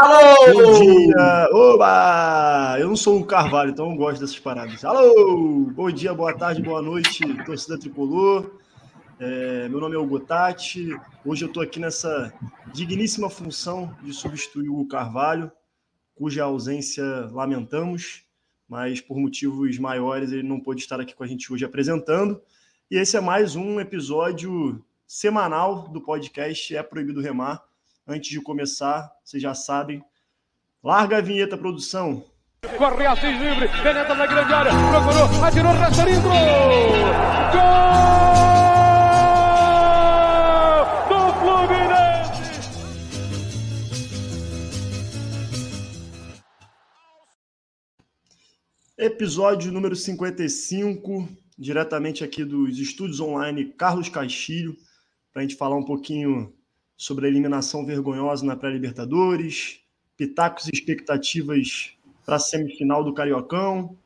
Alô! Bom dia! Oba! Eu não sou o Carvalho, então eu gosto dessas paradas. Alô! Bom dia, boa tarde, boa noite, torcida tricolor. É, meu nome é Hugo Tati. Hoje eu estou aqui nessa digníssima função de substituir o Carvalho, cuja ausência lamentamos, mas por motivos maiores ele não pôde estar aqui com a gente hoje apresentando. E esse é mais um episódio semanal do podcast É Proibido Remar Antes de começar, vocês já sabem. Larga a vinheta, produção. Corre Assis livre, penetra na grande área, procurou, atirou, resta dentro! Gol! Do Fluminense! Episódio número 55, diretamente aqui dos estúdios online Carlos Castilho, para a gente falar um pouquinho sobre a eliminação vergonhosa na pré-Libertadores, pitacos e expectativas para a semifinal do Cariocão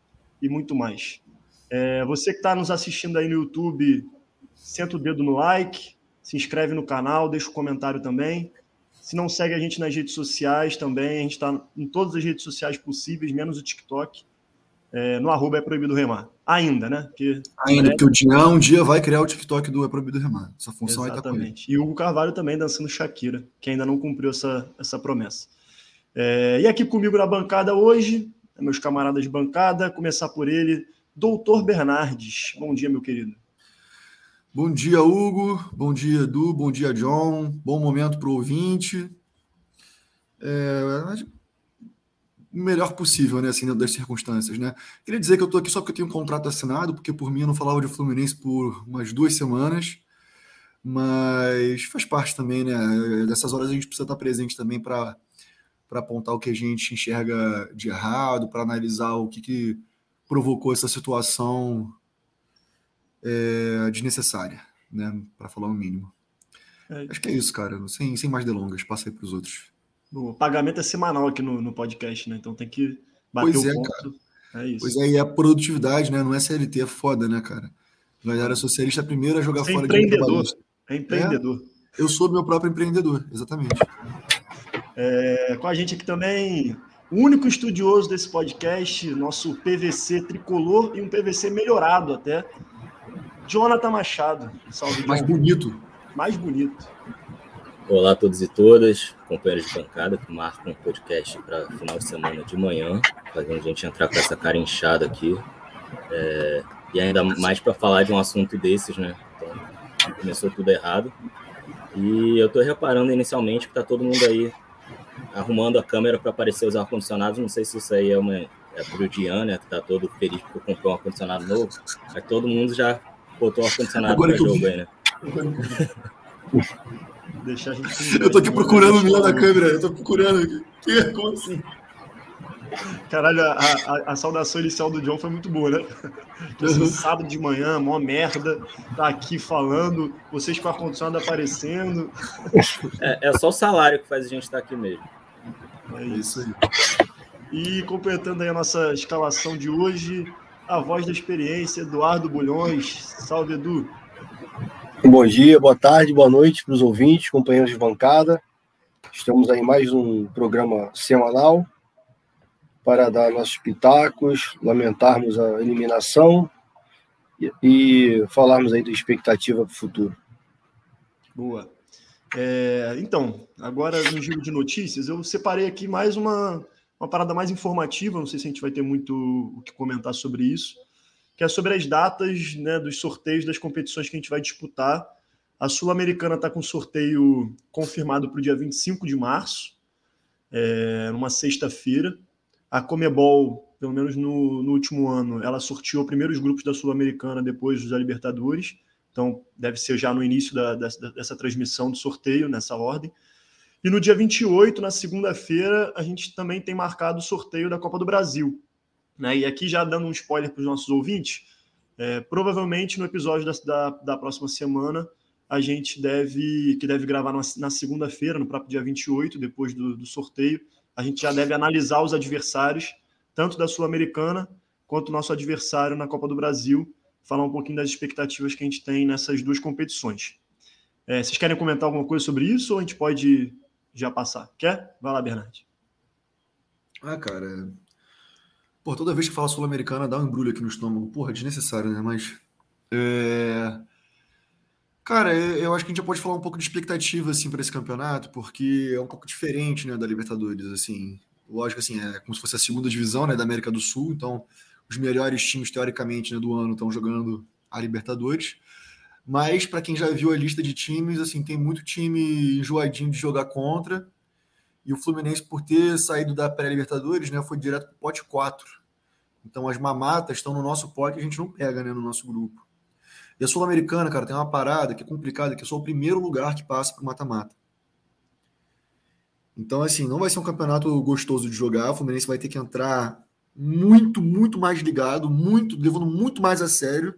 e muito mais. É, você que está nos assistindo aí no YouTube, senta o dedo no like, se inscreve no canal, deixa o um comentário também. Se não segue a gente nas redes sociais também, a gente está em todas as redes sociais possíveis, menos o TikTok. É, no arroba é proibido remar. Ainda, né? Porque, Ainda, porque o Dinhão um dia vai criar o TikTok do É Proibido Remar. Essa função Exatamente. aí tá. E o Hugo Carvalho também dançando Shakira, que ainda não cumpriu essa, essa promessa. É, e aqui comigo na bancada hoje, meus camaradas de bancada, começar por ele, Doutor Bernardes. Bom dia, meu querido. Bom dia, Hugo. Bom dia, Edu. Bom dia, John. Bom momento para o ouvinte. É, melhor possível, né, assim, das circunstâncias, né? Queria dizer que eu tô aqui só porque eu tenho um contrato assinado, porque por mim eu não falava de Fluminense por umas duas semanas, mas faz parte também, né? Dessas horas a gente precisa estar presente também para para apontar o que a gente enxerga de errado, para analisar o que, que provocou essa situação é, desnecessária, né? Para falar o mínimo. É, Acho que é isso, cara. Sem, sem mais delongas, passa aí para os outros. O pagamento é semanal aqui no, no podcast, né? Então tem que bater pois o é, ponto. Cara. É isso. Pois é, e a produtividade, né? Não é CLT, é foda, né, cara? Galera socialista é a primeira a jogar é fora empreendedor. de É empreendedor. É, eu sou meu próprio empreendedor, exatamente. É, com a gente aqui também, o único estudioso desse podcast, nosso PVC tricolor e um PVC melhorado até, Jonathan Machado. Salve, Mais bonito. Mais bonito. Olá a todos e todas, companheiros de bancada que marcam um podcast para final de semana de manhã, fazendo a gente entrar com essa cara inchada aqui. É, e ainda mais para falar de um assunto desses, né? Então, começou tudo errado. E eu estou reparando inicialmente que está todo mundo aí arrumando a câmera para aparecer os ar-condicionados. Não sei se isso aí é uma é pro Dian, né? Que tá todo feliz porque comprou um ar-condicionado novo. Mas todo mundo já botou o ar-condicionado para jogo aí, né? Deixar a gente. Eu tô aqui procurando o meu da câmera, eu tô procurando. Como assim? Caralho, a, a, a, saudação inicial do John foi muito boa, né? Assim, sábado de manhã, mó merda, tá aqui falando, vocês com o ar-condicionado aparecendo. É, é, só o salário que faz a gente estar aqui mesmo. É isso aí. E completando aí a nossa escalação de hoje, a voz da experiência, Eduardo Bulhões. Salve, Edu. Bom dia, boa tarde, boa noite para os ouvintes, companheiros de bancada. Estamos aí mais um programa semanal para dar nossos pitacos, lamentarmos a eliminação e, e falarmos aí da expectativa para o futuro. Boa. É, então, agora no giro de notícias, eu separei aqui mais uma, uma parada mais informativa, não sei se a gente vai ter muito o que comentar sobre isso que é sobre as datas né, dos sorteios das competições que a gente vai disputar. A Sul-Americana está com sorteio confirmado para o dia 25 de março, é, numa sexta-feira. A Comebol, pelo menos no, no, último ano, ela sorteou primeiros grupos da Sul-Americana depois da Libertadores. Então, deve ser já no início da, dessa transmissão do sorteio, nessa ordem. E no dia 28, na segunda-feira, a gente também tem marcado o sorteio da Copa do Brasil, né? E aqui já dando um spoiler para os nossos ouvintes, é, provavelmente no episódio da, da, da, próxima semana a gente deve que deve gravar na, na segunda-feira, no próprio dia 28, depois do, do sorteio, a gente já deve analisar os adversários, tanto da Sul-Americana quanto o nosso adversário na Copa do Brasil, falar um pouquinho das expectativas que a gente tem nessas duas competições. É, vocês querem comentar alguma coisa sobre isso ou a gente pode já passar? Quer? Vai lá, Bernardo. Ah, cara. Pô, toda vez que fala Sul-Americana dá um embrulho aqui no estômago. Porra, desnecessário, né? Mas. É... Cara, eu acho que a gente já pode falar um pouco de expectativa assim para esse campeonato, porque é um pouco diferente, né, da Libertadores, assim. Lógico assim, é como se fosse a segunda divisão, né, da América do Sul, então os melhores times teoricamente, né, do ano estão jogando a Libertadores. Mas para quem já viu a lista de times, assim, tem muito time enjoadinho de jogar contra. E o Fluminense, por ter saído da pré-Libertadores, né, foi direto para o pote 4. Então as mamatas estão no nosso pote a gente não pega, né, no nosso grupo. E a Sul-Americana, cara, tem uma parada que é complicada, que é só o primeiro lugar que passa para o mata-mata. Então, assim, não vai ser um campeonato gostoso de jogar. O Fluminense vai ter que entrar muito, muito mais ligado, muito, levando muito mais a sério,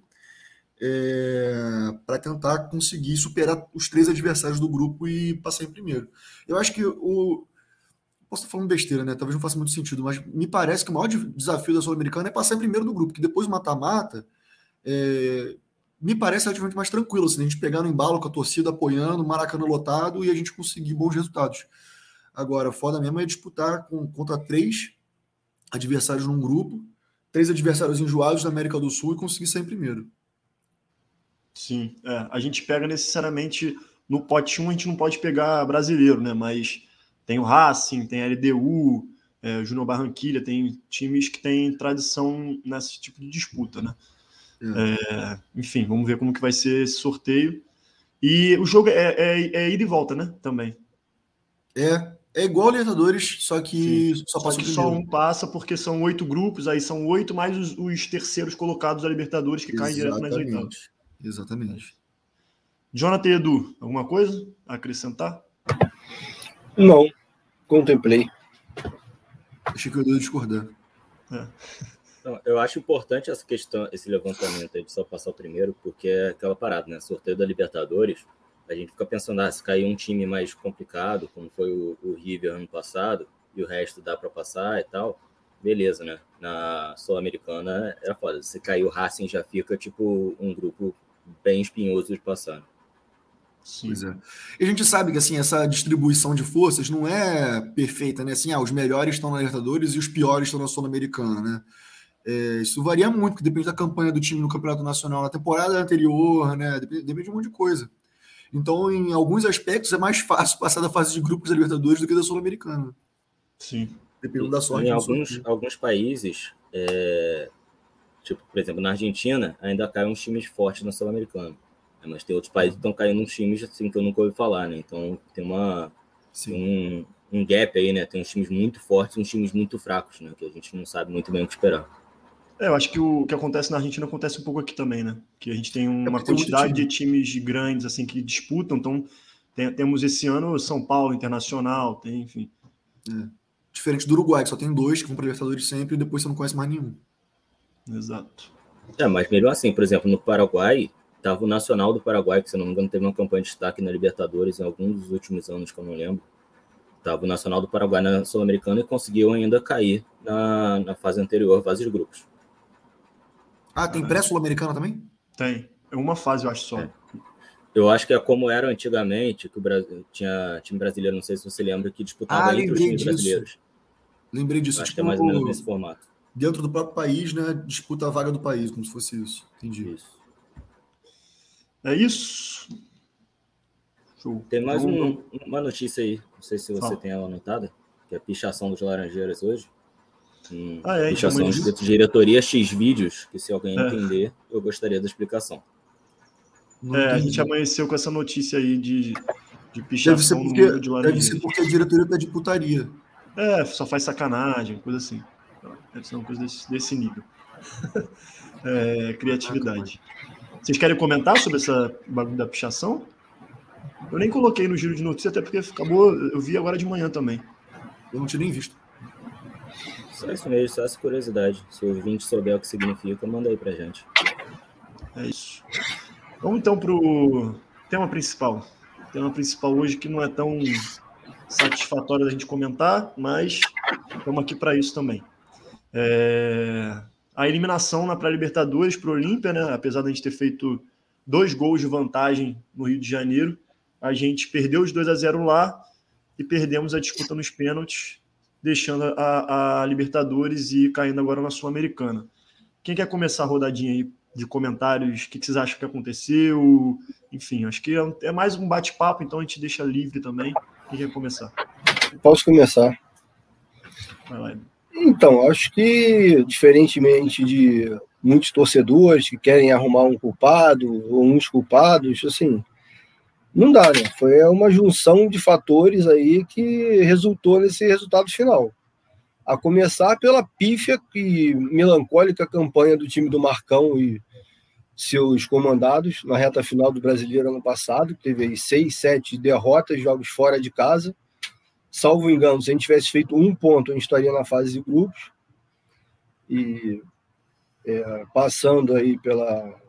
é, para tentar conseguir superar os três adversários do grupo e passar em primeiro. Eu acho que o. Posso estar falando besteira, né? Talvez não faça muito sentido, mas me parece que o maior desafio da Sul-Americana é passar em primeiro do grupo, que depois mata-mata. É, me parece relativamente mais tranquilo, assim, a gente pegar no embalo com a torcida apoiando, Maracanã lotado e a gente conseguir bons resultados. Agora, foda mesmo é disputar com, contra três adversários num grupo, três adversários enjoados da América do Sul e conseguir sair primeiro. Sim, é, a gente pega necessariamente no pote 1 a gente não pode pegar brasileiro, né? Mas tem o Racing, tem a LDU, é, o Júnior Barranquilha, tem times que têm tradição nesse tipo de disputa, né? É. enfim, vamos ver como que vai ser esse sorteio. E o jogo é, é, é ida e volta, né? Também. É, é igual Libertadores, só que Sim. só, só, que só um passa porque são oito grupos, aí são oito mais os, os terceiros colocados da Libertadores que Exatamente. caem direto nas oitavas. Exatamente. Jonathan Edu, alguma coisa a acrescentar? Não, contemplei. Achei que eu ia discordar. É. Então, eu acho importante essa questão, esse levantamento aí de só passar o primeiro, porque é aquela parada, né? Sorteio da Libertadores, a gente fica pensando, ah, se cair um time mais complicado, como foi o, o River ano passado, e o resto dá para passar e tal, beleza, né? Na Sul-Americana era foda. Se cair o Racing já fica, tipo, um grupo bem espinhoso de passar. Sim. Pois é. E a gente sabe que assim, essa distribuição de forças não é perfeita, né? Assim, ah, os melhores estão na Libertadores e os piores estão na Sul-Americana, né? É, isso varia muito, porque depende da campanha do time no Campeonato Nacional na temporada anterior, né? Depende, depende de um monte de coisa. Então, em alguns aspectos, é mais fácil passar da fase de grupos da Libertadores do que da Sul-Americana. Sim. Dependendo da sorte. Em alguns, alguns países, é, tipo, por exemplo, na Argentina, ainda caem uns times fortes na Sul-Americana. Né? Mas tem outros países que estão caindo uns times assim que eu nunca ouvi falar, né? Então tem uma um, um gap aí, né? Tem uns times muito fortes e uns times muito fracos, né? Que a gente não sabe muito bem o que esperar. É, eu acho que o que acontece na Argentina acontece um pouco aqui também, né? Que a gente tem uma é quantidade time. de times grandes assim que disputam, então tem, temos esse ano São Paulo Internacional, tem, enfim. É. Diferente do Uruguai, que só tem dois que vão para Libertadores sempre e depois você não conhece mais nenhum. Exato. É, mas melhor assim, por exemplo, no Paraguai, tava o Nacional do Paraguai, que se não me engano teve uma campanha de destaque na Libertadores em alguns dos últimos anos, que eu não lembro. Tava o Nacional do Paraguai na Sul-Americana e conseguiu ainda cair na, na fase anterior, fase de grupos. Ah, tem pré-sul-americana também? Tem. É uma fase, eu acho só. É. Eu acho que é como era antigamente, que o Brasil tinha time brasileiro, não sei se você lembra, que disputava ah, entre os times disso. brasileiros. Lembrei disso. acho tipo, que é mais ou menos nesse formato. Dentro do próprio país, né? Disputa a vaga do país, como se fosse isso. Entendi. Isso. É isso. Show. Tem mais um, uma notícia aí, não sei se você Fala. tem ela anotada, que é a pichação dos Laranjeiras hoje. Hum, ah, é, pichação de diretoria X vídeos, que se alguém é. entender, eu gostaria da explicação. é, a gente amanheceu com essa notícia aí de, de pichação deve ser porque, de Deve ser porque a diretoria tá de putaria. É, só faz sacanagem, coisa assim. Deve ser uma coisa desse, desse nível. é, criatividade. Vocês querem comentar sobre essa bagulho da pichação? Eu nem coloquei no giro de notícia, até porque acabou. Eu vi agora de manhã também. Eu não tinha nem visto. Só isso mesmo, só essa curiosidade. Se o ouvinte souber o que significa, manda aí pra gente. É isso. Vamos então pro tema principal. O tema principal hoje que não é tão satisfatório da gente comentar, mas estamos aqui para isso também. É... A eliminação na pré-Libertadores para o Olímpia, né? apesar de a gente ter feito dois gols de vantagem no Rio de Janeiro, a gente perdeu os 2 a 0 lá e perdemos a disputa nos pênaltis deixando a, a Libertadores e caindo agora na Sul-Americana. Quem quer começar a rodadinha aí de comentários? O que, vocês acham que aconteceu? Enfim, acho que é, é mais um bate-papo, então a gente deixa livre também. Quem quer começar? Posso começar. Vai lá. Então, acho que, diferentemente de muitos torcedores que querem arrumar um culpado ou uns culpados, assim, não dá, né? Foi uma junção de fatores aí que resultou nesse resultado final. A começar pela pífia e melancólica campanha do time do Marcão e seus comandados na reta final do Brasileiro ano passado, teve aí seis, sete derrotas, jogos fora de casa. Salvo engano, se a gente tivesse feito um ponto, a gente estaria na fase de grupos. E é, passando aí pela,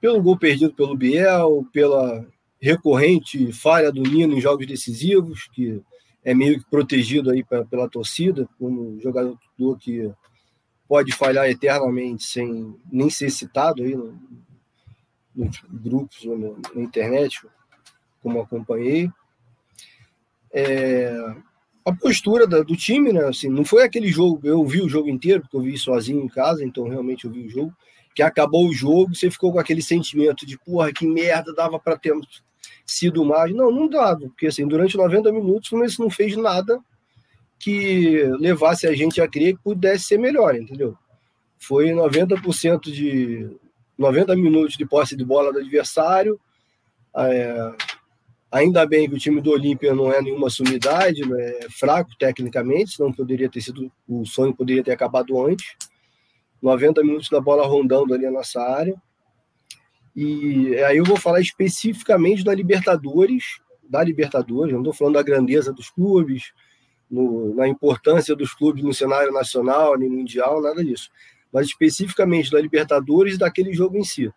pelo gol perdido pelo Biel, pela recorrente falha do Nino em jogos decisivos, que é meio que protegido aí pela, pela torcida, como jogador que pode falhar eternamente sem nem ser citado aí no, nos grupos ou na internet, como acompanhei. É, a postura da, do time, né? Assim, não foi aquele jogo, eu vi o jogo inteiro, porque eu vi sozinho em casa, então realmente eu vi o jogo, que acabou o jogo, você ficou com aquele sentimento de, porra, que merda, dava para ter sido mais. Não, não dava, porque assim, durante 90 minutos o Fluminense não fez nada que levasse a gente a crer que pudesse ser melhor, entendeu? Foi 90% de 90 minutos de posse de bola do adversário. É, ainda bem que o time do Olímpia não é nenhuma sumidade, é fraco tecnicamente, senão poderia ter sido o sonho poderia ter acabado antes. 90 minutos da bola rondando ali a nossa área. E aí eu vou falar especificamente da Libertadores, da Libertadores, não estou falando da grandeza dos clubes, no, na importância dos clubes no cenário nacional, nem mundial, nada disso. Mas especificamente da Libertadores e daquele jogo em si.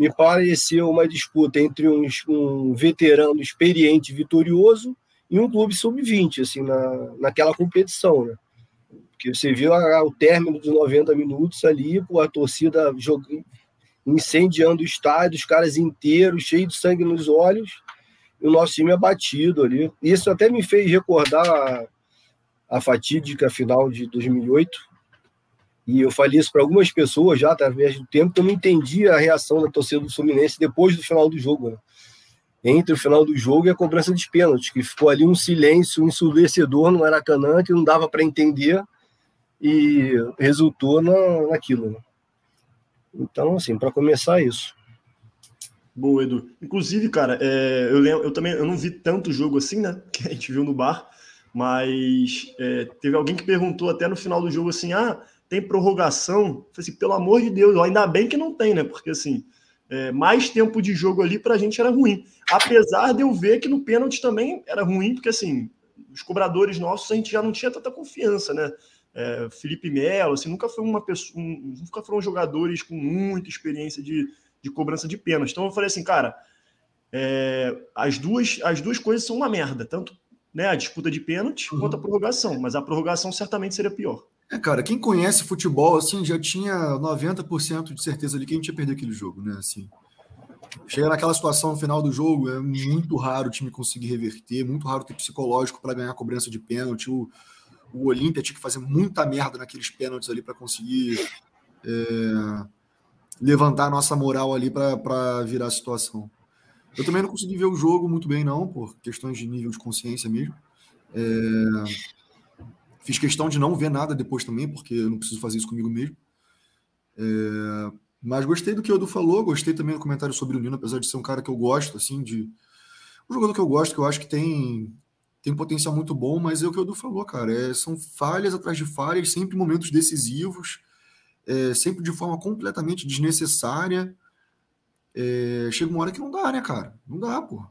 Me pareceu uma disputa entre um, um veterano experiente vitorioso e um clube sub-20, assim, na, naquela competição, né? Porque você viu o término dos 90 minutos ali, a torcida jogando, incendiando o estádio, os caras inteiros, cheios de sangue nos olhos, e o nosso time abatido ali. Isso até me fez recordar a, a fatídica final de 2008, e eu falei isso para algumas pessoas já através do tempo, que eu não entendia a reação da torcida do Fluminense depois do final do jogo. Né? Entre o final do jogo e a cobrança de pênaltis, que ficou ali um silêncio ensurdecedor no Maracanã, que não dava para entender, e resultou na, naquilo. Né? Então, assim, para começar isso. Boa, Edu. Inclusive, cara, é, eu, lembro, eu também eu não vi tanto jogo assim, né? Que a gente viu no bar, mas é, teve alguém que perguntou até no final do jogo assim: ah, tem prorrogação? Eu falei assim, pelo amor de Deus, ainda bem que não tem, né? Porque assim, é, mais tempo de jogo ali para a gente era ruim. Apesar de eu ver que no pênalti também era ruim, porque assim, os cobradores nossos a gente já não tinha tanta confiança, né? é, Felipe Melo, assim, nunca foi uma pessoa, um, nunca foram jogadores com muita experiência de, de cobrança de pênalti. Então eu falei assim, cara, é, as duas as duas coisas são uma merda, tanto né, a disputa de pênalti uhum. quanto a prorrogação, mas a prorrogação certamente seria pior. É, cara, quem conhece futebol, assim, já tinha 90% de certeza ali que a gente ia perder aquele jogo, né, assim. Chega naquela situação no final do jogo, é muito raro o time conseguir reverter, muito raro ter psicológico para ganhar cobrança de pênalti. O, o Olímpia tinha que fazer muita merda naqueles pênaltis ali para conseguir é, levantar a nossa moral ali para virar a situação. Eu também não consegui ver o jogo muito bem, não, por questões de nível de consciência mesmo. É, fiz questão de não ver nada depois também, porque eu não preciso fazer isso comigo mesmo. É, mas gostei do que o Edu falou, gostei também do comentário sobre o Nino, apesar de ser um cara que eu gosto, assim, de. Um jogador que eu gosto, que eu acho que tem tem um potencial muito bom, mas é o que o Edu falou, cara. É, são falhas atrás de falhas, sempre momentos decisivos, é, sempre de forma completamente desnecessária. É, chega uma hora que não dá, né, cara? Não dá, pô.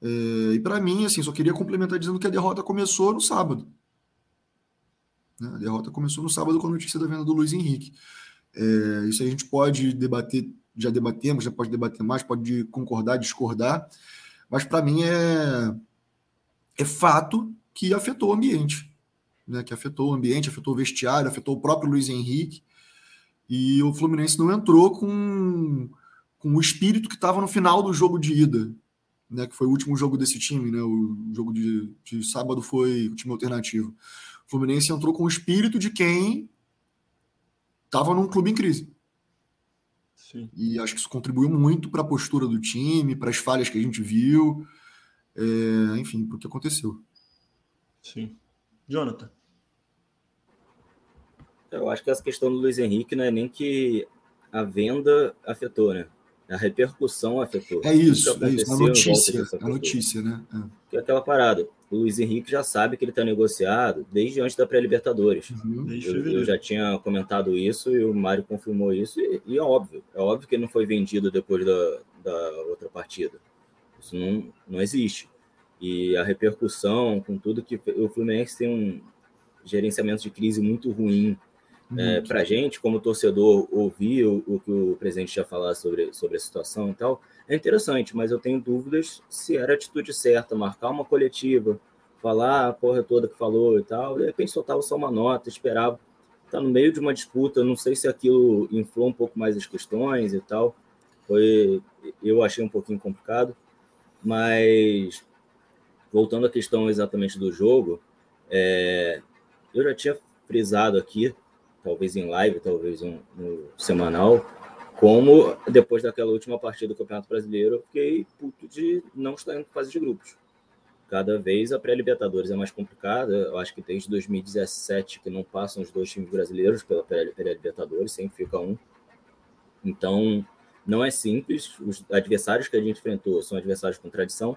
É, e para mim, assim, só queria complementar dizendo que a derrota começou no sábado. Né? A derrota começou no sábado com a notícia da venda do Luiz Henrique. É, isso a gente pode debater, já debatemos, já pode debater mais, pode concordar, discordar, mas para mim é é fato que afetou o ambiente, né? Que afetou o ambiente, afetou o vestiário, afetou o próprio Luiz Henrique. E o Fluminense não entrou com, com o espírito que estava no final do jogo de ida. né, que foi o último jogo desse time, né, o jogo de, de sábado foi o time alternativo. O Fluminense entrou com o espírito de quem estava num clube em crise. Sim. E acho que isso contribuiu muito para a postura do time, para as falhas que a gente viu, é, enfim, para o que aconteceu. Sim. Jonathan. Eu acho que essa questão do Luiz Henrique não é nem que a venda afetou, né? A repercussão afetou. É isso, é isso. A notícia, a notícia, né? É. Que é aquela parada. O Luiz Henrique já sabe que ele está negociado desde antes da pré-Libertadores. Uhum, eu, eu, já tinha comentado isso e o Mário confirmou isso. E, e, é óbvio. É óbvio que ele não foi vendido depois da, da outra partida. Isso não, não existe. E a repercussão com tudo que... O Fluminense tem um gerenciamento de crise muito ruim é, para a gente, como torcedor, ouvir o, o, que o presidente já falou sobre, sobre a situação e tal, é interessante, mas eu tenho dúvidas se era a atitude certa, marcar uma coletiva, falar a porra toda que falou e tal, de repente soltava só uma nota, esperava. Está no meio de uma disputa, não sei se aquilo inflou um pouco mais as questões e tal. Foi, eu achei um pouquinho complicado, mas voltando à questão exatamente do jogo, é, eu já tinha frisado aqui talvez em live, talvez no semanal, como depois daquela última partida do Campeonato Brasileiro, eu fiquei puto de não estar em fase de grupos. Cada vez a pré-Libertadores é mais complicada. Eu acho que desde 2017 que não passam os dois times brasileiros pela pré-Libertadores, sempre fica um. Então, não é simples. Os adversários que a gente enfrentou são adversários com tradição.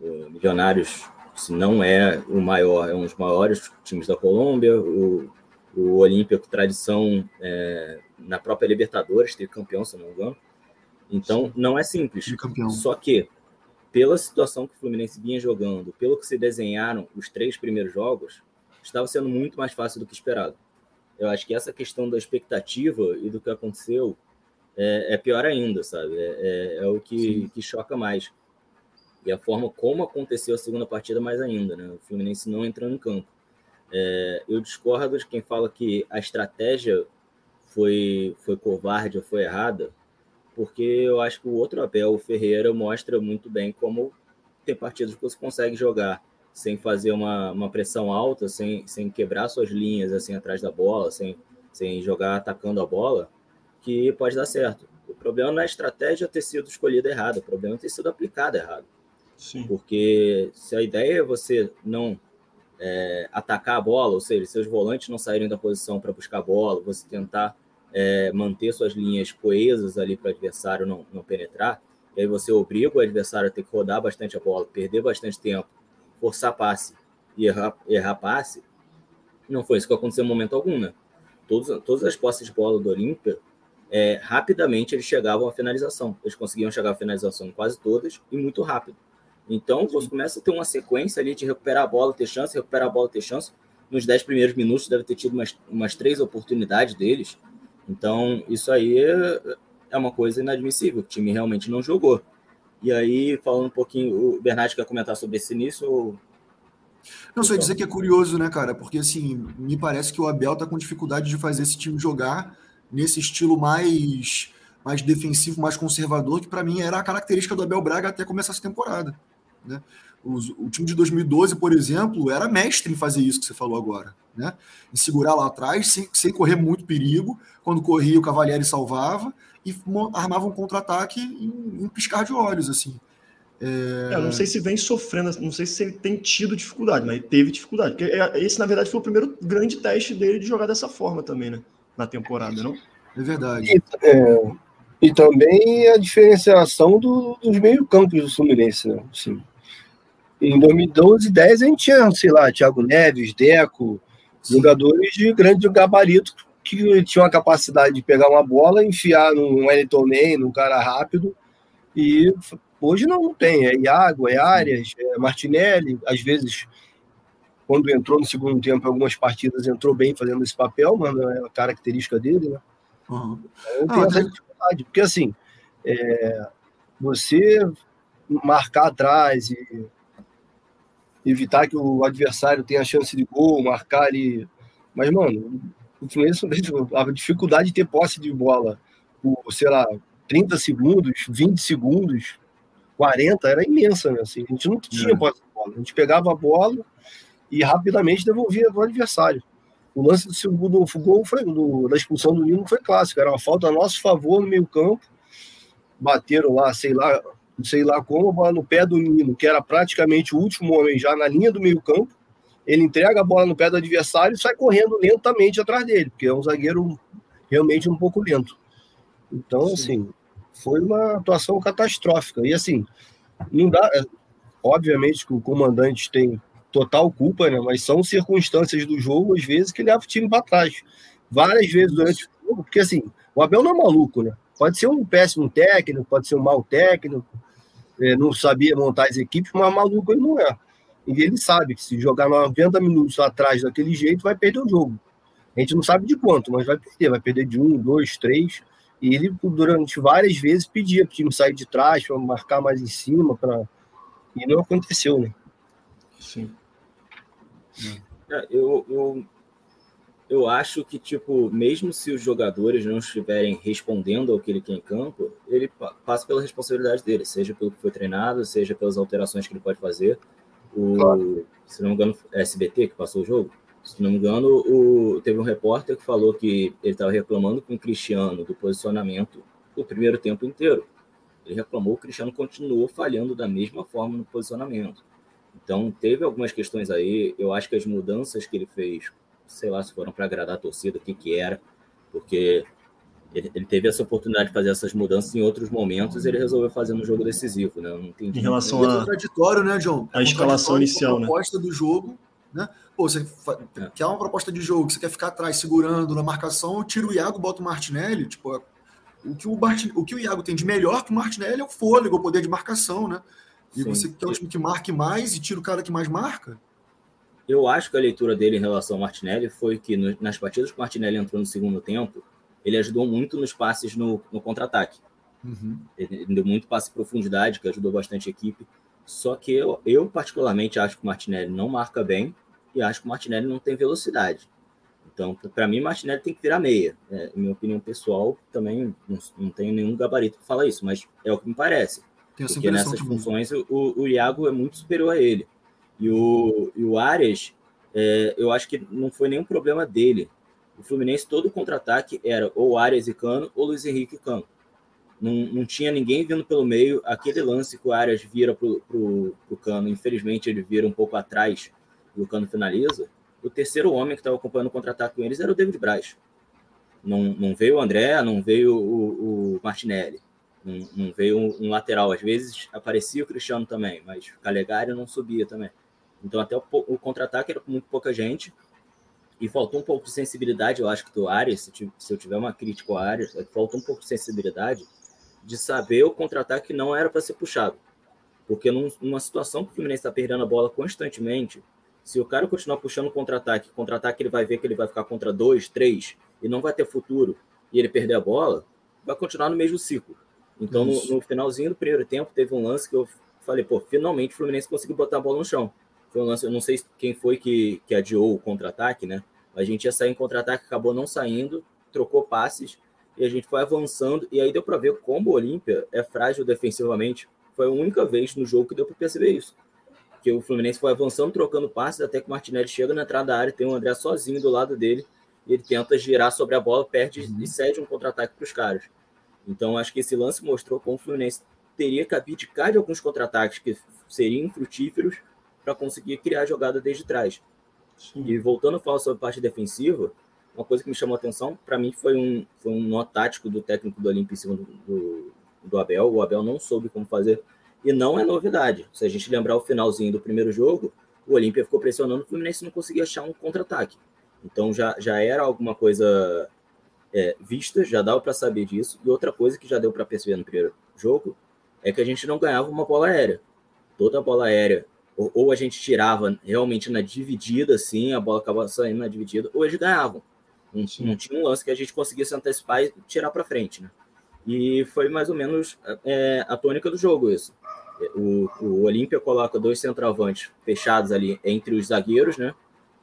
O Milionários, se não é o maior, é um dos maiores times da Colômbia. O o com tradição é, na própria Libertadores, ter campeão, se não me engano. Então, não é simples. Só que, pela situação que o Fluminense vinha jogando, pelo que se desenharam os três primeiros jogos, estava sendo muito mais fácil do que esperado. Eu acho que essa questão da expectativa e do que aconteceu é, é pior ainda, sabe? É, é, é o que, que choca mais. E a forma como aconteceu a segunda partida, mais ainda, né? O Fluminense não entrando em campo. É, eu discordo de quem fala que a estratégia foi, foi covarde ou foi errada, porque eu acho que o outro Abel, o Ferreira, mostra muito bem como tem partidas que você consegue jogar sem fazer uma, uma pressão alta, sem, sem quebrar suas linhas assim atrás da bola, sem, sem jogar atacando a bola, que pode dar certo. O problema não é a estratégia ter sido escolhida errada, o problema é ter sido aplicada errado. Sim. Porque se a ideia é você não é, atacar a bola, ou seja, seus volantes não saírem da posição para buscar a bola, você tentar é, manter suas linhas coesas ali para o adversário não, não penetrar, e aí você obriga o adversário a ter que rodar bastante a bola, perder bastante tempo, forçar passe e errar, errar passe, não foi isso que aconteceu em momento algum, né? Todos, todas as posses de bola do Olímpia, é, rapidamente eles chegavam à finalização. Eles conseguiam chegar à finalização em quase todas e muito rápido. Então, você começa a ter uma sequência ali de recuperar a bola, ter chance, recuperar a bola, ter chance. Nos 10 primeiros minutos deve ter tido umas, umas três oportunidades deles. Então, isso aí é uma coisa inadmissível. O time realmente não jogou. E aí, falando um pouquinho, o Bernardo quer comentar sobre esse início? Ou... Não, só dizer que é curioso, né, cara? Porque, assim, me parece que o Abel tá com dificuldade de fazer esse time jogar nesse estilo mais, mais defensivo, mais conservador, que para mim era a característica do Abel Braga até começar essa temporada. Né? Os, o time de 2012, por exemplo, era mestre em fazer isso que você falou agora. Né? Em segurar lá atrás, sem, sem correr muito perigo. Quando corria, o Cavalieri salvava e armava um contra-ataque em, em piscar de olhos. assim. É... Eu não sei se vem sofrendo, não sei se ele tem tido dificuldade, mas ele teve dificuldade. Porque é, esse, na verdade, foi o primeiro grande teste dele de jogar dessa forma também, né? Na temporada, não? É verdade. E, é, e também a diferenciação do, dos meio-campos do Fluminense, né? Assim, em 2012, 10 a gente tinha, sei lá, Thiago Neves, Deco, jogadores de grande gabarito que tinham a capacidade de pegar uma bola, enfiar num Wellington Ney, num cara rápido, e hoje não tem, é Iago, é Arias, é Martinelli, às vezes quando entrou no segundo tempo, algumas partidas entrou bem fazendo esse papel, mas não é a característica dele, né? Uhum. Então, ah, essa dificuldade, porque assim, é, você marcar atrás e evitar que o adversário tenha chance de gol, marcar ali. Mas, mano, o Fluminense, a dificuldade de ter posse de bola por, sei lá, 30 segundos, 20 segundos, 40 era imensa, né? Assim, a gente não tinha posse de bola. A gente pegava a bola e rapidamente devolvia para o adversário. O lance do segundo gol foi, do, da expulsão do Nino foi clássico, era uma falta a nosso favor no meio campo. Bateram lá, sei lá, sei lá como, bola no pé do Nino, que era praticamente o último homem já na linha do meio campo. Ele entrega a bola no pé do adversário e sai correndo lentamente atrás dele, porque é um zagueiro realmente um pouco lento. Então, Sim. assim, foi uma atuação catastrófica. E assim, não dá. É, obviamente que o comandante tem total culpa, né? Mas são circunstâncias do jogo, às vezes, que leva o time para trás. Várias vezes durante o jogo, porque assim, o Abel não é maluco, né? Pode ser um péssimo técnico, pode ser um mau técnico, é, não sabia montar as equipes, mas maluco ele não é. E ele sabe que se jogar 90 minutos atrás daquele jeito, vai perder o jogo. A gente não sabe de quanto, mas vai perder. Vai perder de um, dois, três. E ele, durante várias vezes, pedia para o time sair de trás, para marcar mais em cima. Pra... E não aconteceu, né? Sim. É, eu, eu, eu acho que, tipo, mesmo se os jogadores não estiverem respondendo ao que ele quer em campo, ele passa pela responsabilidade dele, seja pelo que foi treinado, seja pelas alterações que ele pode fazer. O, claro. Se não me engano, é SBT que passou o jogo. Se não me engano, o, teve um repórter que falou que ele estava reclamando com o Cristiano do posicionamento o primeiro tempo inteiro. Ele reclamou, o Cristiano continuou falhando da mesma forma no posicionamento. Então, teve algumas questões aí. Eu acho que as mudanças que ele fez, sei lá se foram para agradar a torcida, o que, que era, porque ele, ele, teve essa oportunidade de fazer essas mudanças em outros momentos e ele resolveu fazer no jogo decisivo, né? Eu não entendi. Em relação a. contraditório, né, John? A escalação inicial, a proposta né? do jogo, né? Pô, você é. quer uma proposta de jogo, você quer ficar atrás segurando na marcação, tira o Iago, bota o Martinelli, tipo, o que o, Martin, o que o Iago tem de melhor que o Martinelli é o fôlego, o poder de marcação, né? E Sim. você quer o time que marque mais e tira o cara que mais marca? Eu acho que a leitura dele em relação ao Martinelli foi que no, nas partidas que o Martinelli entrou no segundo tempo, ele ajudou muito nos passes no, no contra-ataque. Uhum. Ele deu muito passe em profundidade, que ajudou bastante a equipe. Só que eu, eu, particularmente, acho que o Martinelli não marca bem e acho que o Martinelli não tem velocidade. Então, para mim, o Martinelli tem que virar meia. É, minha opinião pessoal, também não, não tenho nenhum gabarito para falar isso, mas é o que me parece. Porque nessas também. funções o, o Iago é muito superior a ele. E o, e o Arias, é, eu acho que não foi nenhum problema dele. O Fluminense, todo contra-ataque era ou Arias e Cano ou Luiz Henrique e Cano. Não, não tinha ninguém vindo pelo meio. Aquele lance que o Arias vira para o Cano, infelizmente ele vira um pouco atrás e o Cano finaliza. O terceiro homem que estava acompanhando o contra-ataque com eles era o David Braz. Não, não veio o André, não veio o, o Martinelli. Não, não veio um, um, lateral. Às vezes aparecia o Cristiano também, mas o Calegari não subia também. Então até o, o contra-ataque era com muito pouca gente e faltou um pouco de sensibilidade, eu acho que do Arias, se, se eu tiver uma crítica ao Arias, é faltou um pouco de sensibilidade de saber o contra-ataque não era para ser puxado. Porque num, numa situação que o Fluminense está perdendo a bola constantemente, se o cara continuar puxando contra-ataque, contra-ataque ele vai ver que ele vai ficar contra dois, três, e não vai ter futuro, e ele perder a bola, vai continuar no mesmo ciclo. Então, no, no, finalzinho do primeiro tempo, teve um lance que eu falei, pô, finalmente o Fluminense conseguiu botar a bola no chão. Foi um lance, eu não sei quem foi que, que adiou o contra-ataque, né? A gente ia sair em contra-ataque, acabou não saindo, trocou passes e a gente foi avançando. E aí deu para ver como o Olímpia é frágil defensivamente. Foi a única vez no jogo que deu para perceber isso. Que o Fluminense foi avançando, trocando passes, até que o Martinelli chega na entrada da área, tem o André sozinho do lado dele, e ele tenta girar sobre a bola, perde uhum. e cede um contra-ataque para os caras. Então, acho que esse lance mostrou como o Fluminense teria que abdicar de alguns contra-ataques que seriam frutíferos para conseguir criar a jogada desde trás. Sim. E voltando a falar sobre a parte defensiva, uma coisa que me chamou a atenção, para mim, foi um, foi um nó tático do técnico do Olímpia em cima do, do, do, Abel. O Abel não soube como fazer. E não é novidade. Se a gente lembrar o finalzinho do primeiro jogo, o Olímpia ficou pressionando, o Fluminense não conseguia achar um contra-ataque. Então já, já era alguma coisa é, vista, já dava para saber disso. E outra coisa que já deu para perceber no primeiro jogo é que a gente não ganhava uma bola aérea. Toda a bola aérea ou, ou, a gente tirava realmente na dividida, assim, a bola acabava saindo na dividida, ou eles ganhavam. Não, não tinha um lance que a gente conseguisse antecipar e tirar para frente, né? E foi mais ou menos é, a tônica do jogo isso. O, o Olímpia coloca dois centroavantes fechados ali entre os zagueiros, né?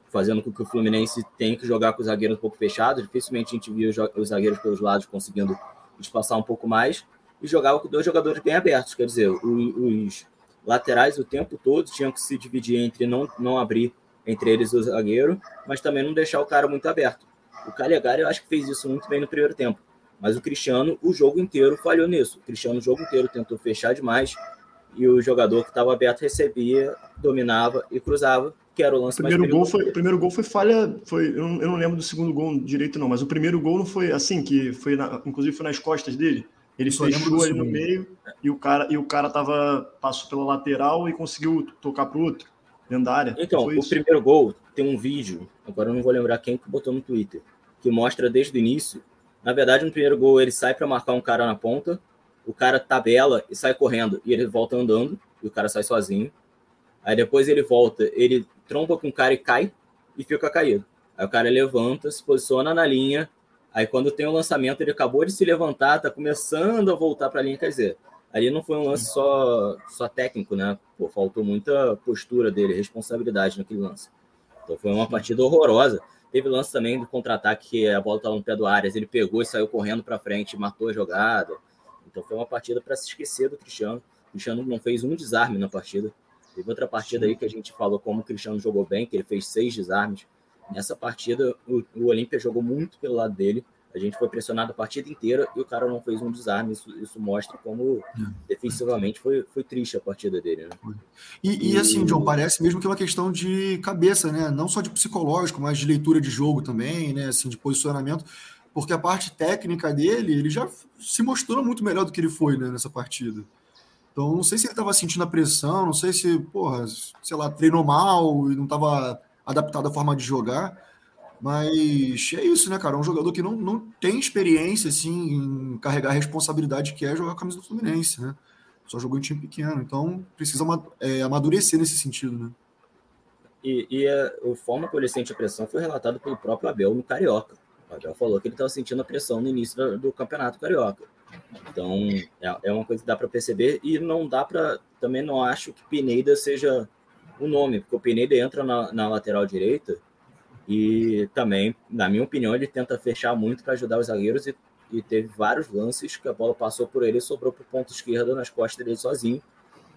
Fazendo com que o Fluminense tenha que jogar com os zagueiros um pouco fechados. Dificilmente a gente viu os zagueiros pelos lados conseguindo espaçar um pouco mais. e jogava com dois jogadores bem abertos. Quer dizer, os laterais o tempo todo tinham que se dividir entre não, não abrir entre eles o zagueiro, mas também não deixar o cara muito aberto. O Calegari eu acho que fez isso muito bem no primeiro tempo. Mas o Cristiano, o jogo inteiro, falhou nisso. O Cristiano, o jogo inteiro, tentou fechar demais e o jogador que estava aberto recebia, dominava e cruzava, que era o lance primeiro mais gol foi O primeiro gol foi falha, foi, eu não, eu, não, lembro do segundo gol direito não, mas o primeiro gol não foi assim, que foi, na, inclusive foi nas costas dele. Ele fechou ali no meio e o cara e o cara tava passou pela lateral e conseguiu tocar para o outro dentro da área. Então, o primeiro gol tem um vídeo, agora eu não vou lembrar quem que botou no Twitter, que mostra desde o início. Na verdade, no primeiro gol ele sai para marcar um cara na ponta, o cara tabela e sai correndo e ele volta andando e o cara sai sozinho. Aí depois ele volta, ele tromba com o cara e cai e fica caído. Aí o cara levanta, se posiciona na linha, Aí quando tem o lançamento, ele acabou de se levantar, tá começando a voltar para a linha, quer dizer, ali não foi um lance só, só técnico, né? Pô, faltou muita postura dele, responsabilidade naquele lance. Então foi uma partida horrorosa. Teve lance também do contra-ataque que a bola estava no pé do Arias, ele pegou e saiu correndo para frente, matou a jogada. Então foi uma partida para se esquecer do Cristiano. O Cristiano não fez um desarme na partida. Teve outra partida aí que a gente falou como o Cristiano jogou bem, que ele fez seis desarmes. Nessa partida, o, o Olímpia jogou muito pelo lado dele. A gente foi pressionado a partida inteira e o cara não fez um desarme. Isso, isso mostra como é. defensivamente foi, foi triste a partida dele. Né? E, e, assim, John, parece mesmo que é uma questão de cabeça, né? Não só de psicológico, mas de leitura de jogo também, né? Assim, de posicionamento. Porque a parte técnica dele, ele já se mostrou muito melhor do que ele foi né, nessa partida. Então, não sei se ele estava sentindo a pressão, não sei se, porra, sei lá, treinou mal e não estava adaptado à forma de jogar. Mas é isso, né, cara? Um jogador que não, não tem experiência, assim, em carregar a responsabilidade que é jogar a camisa do Fluminense, né? Só jogou em time pequeno. Então, precisa é, amadurecer nesse sentido, né? E, e a, a, forma como ele sente a pressão foi relatado pelo próprio Abel no Carioca. O Abel falou que ele estava sentindo a pressão no início do, do Campeonato Carioca. Então, é, é, uma coisa que dá para perceber e não dá para... Também não acho que Pineda seja o nome, porque o Pineda entra na, na lateral direita e também, na minha opinião, ele tenta fechar muito para ajudar os zagueiros e, e, teve vários lances que a bola passou por ele e sobrou para o ponto esquerdo nas costas dele sozinho.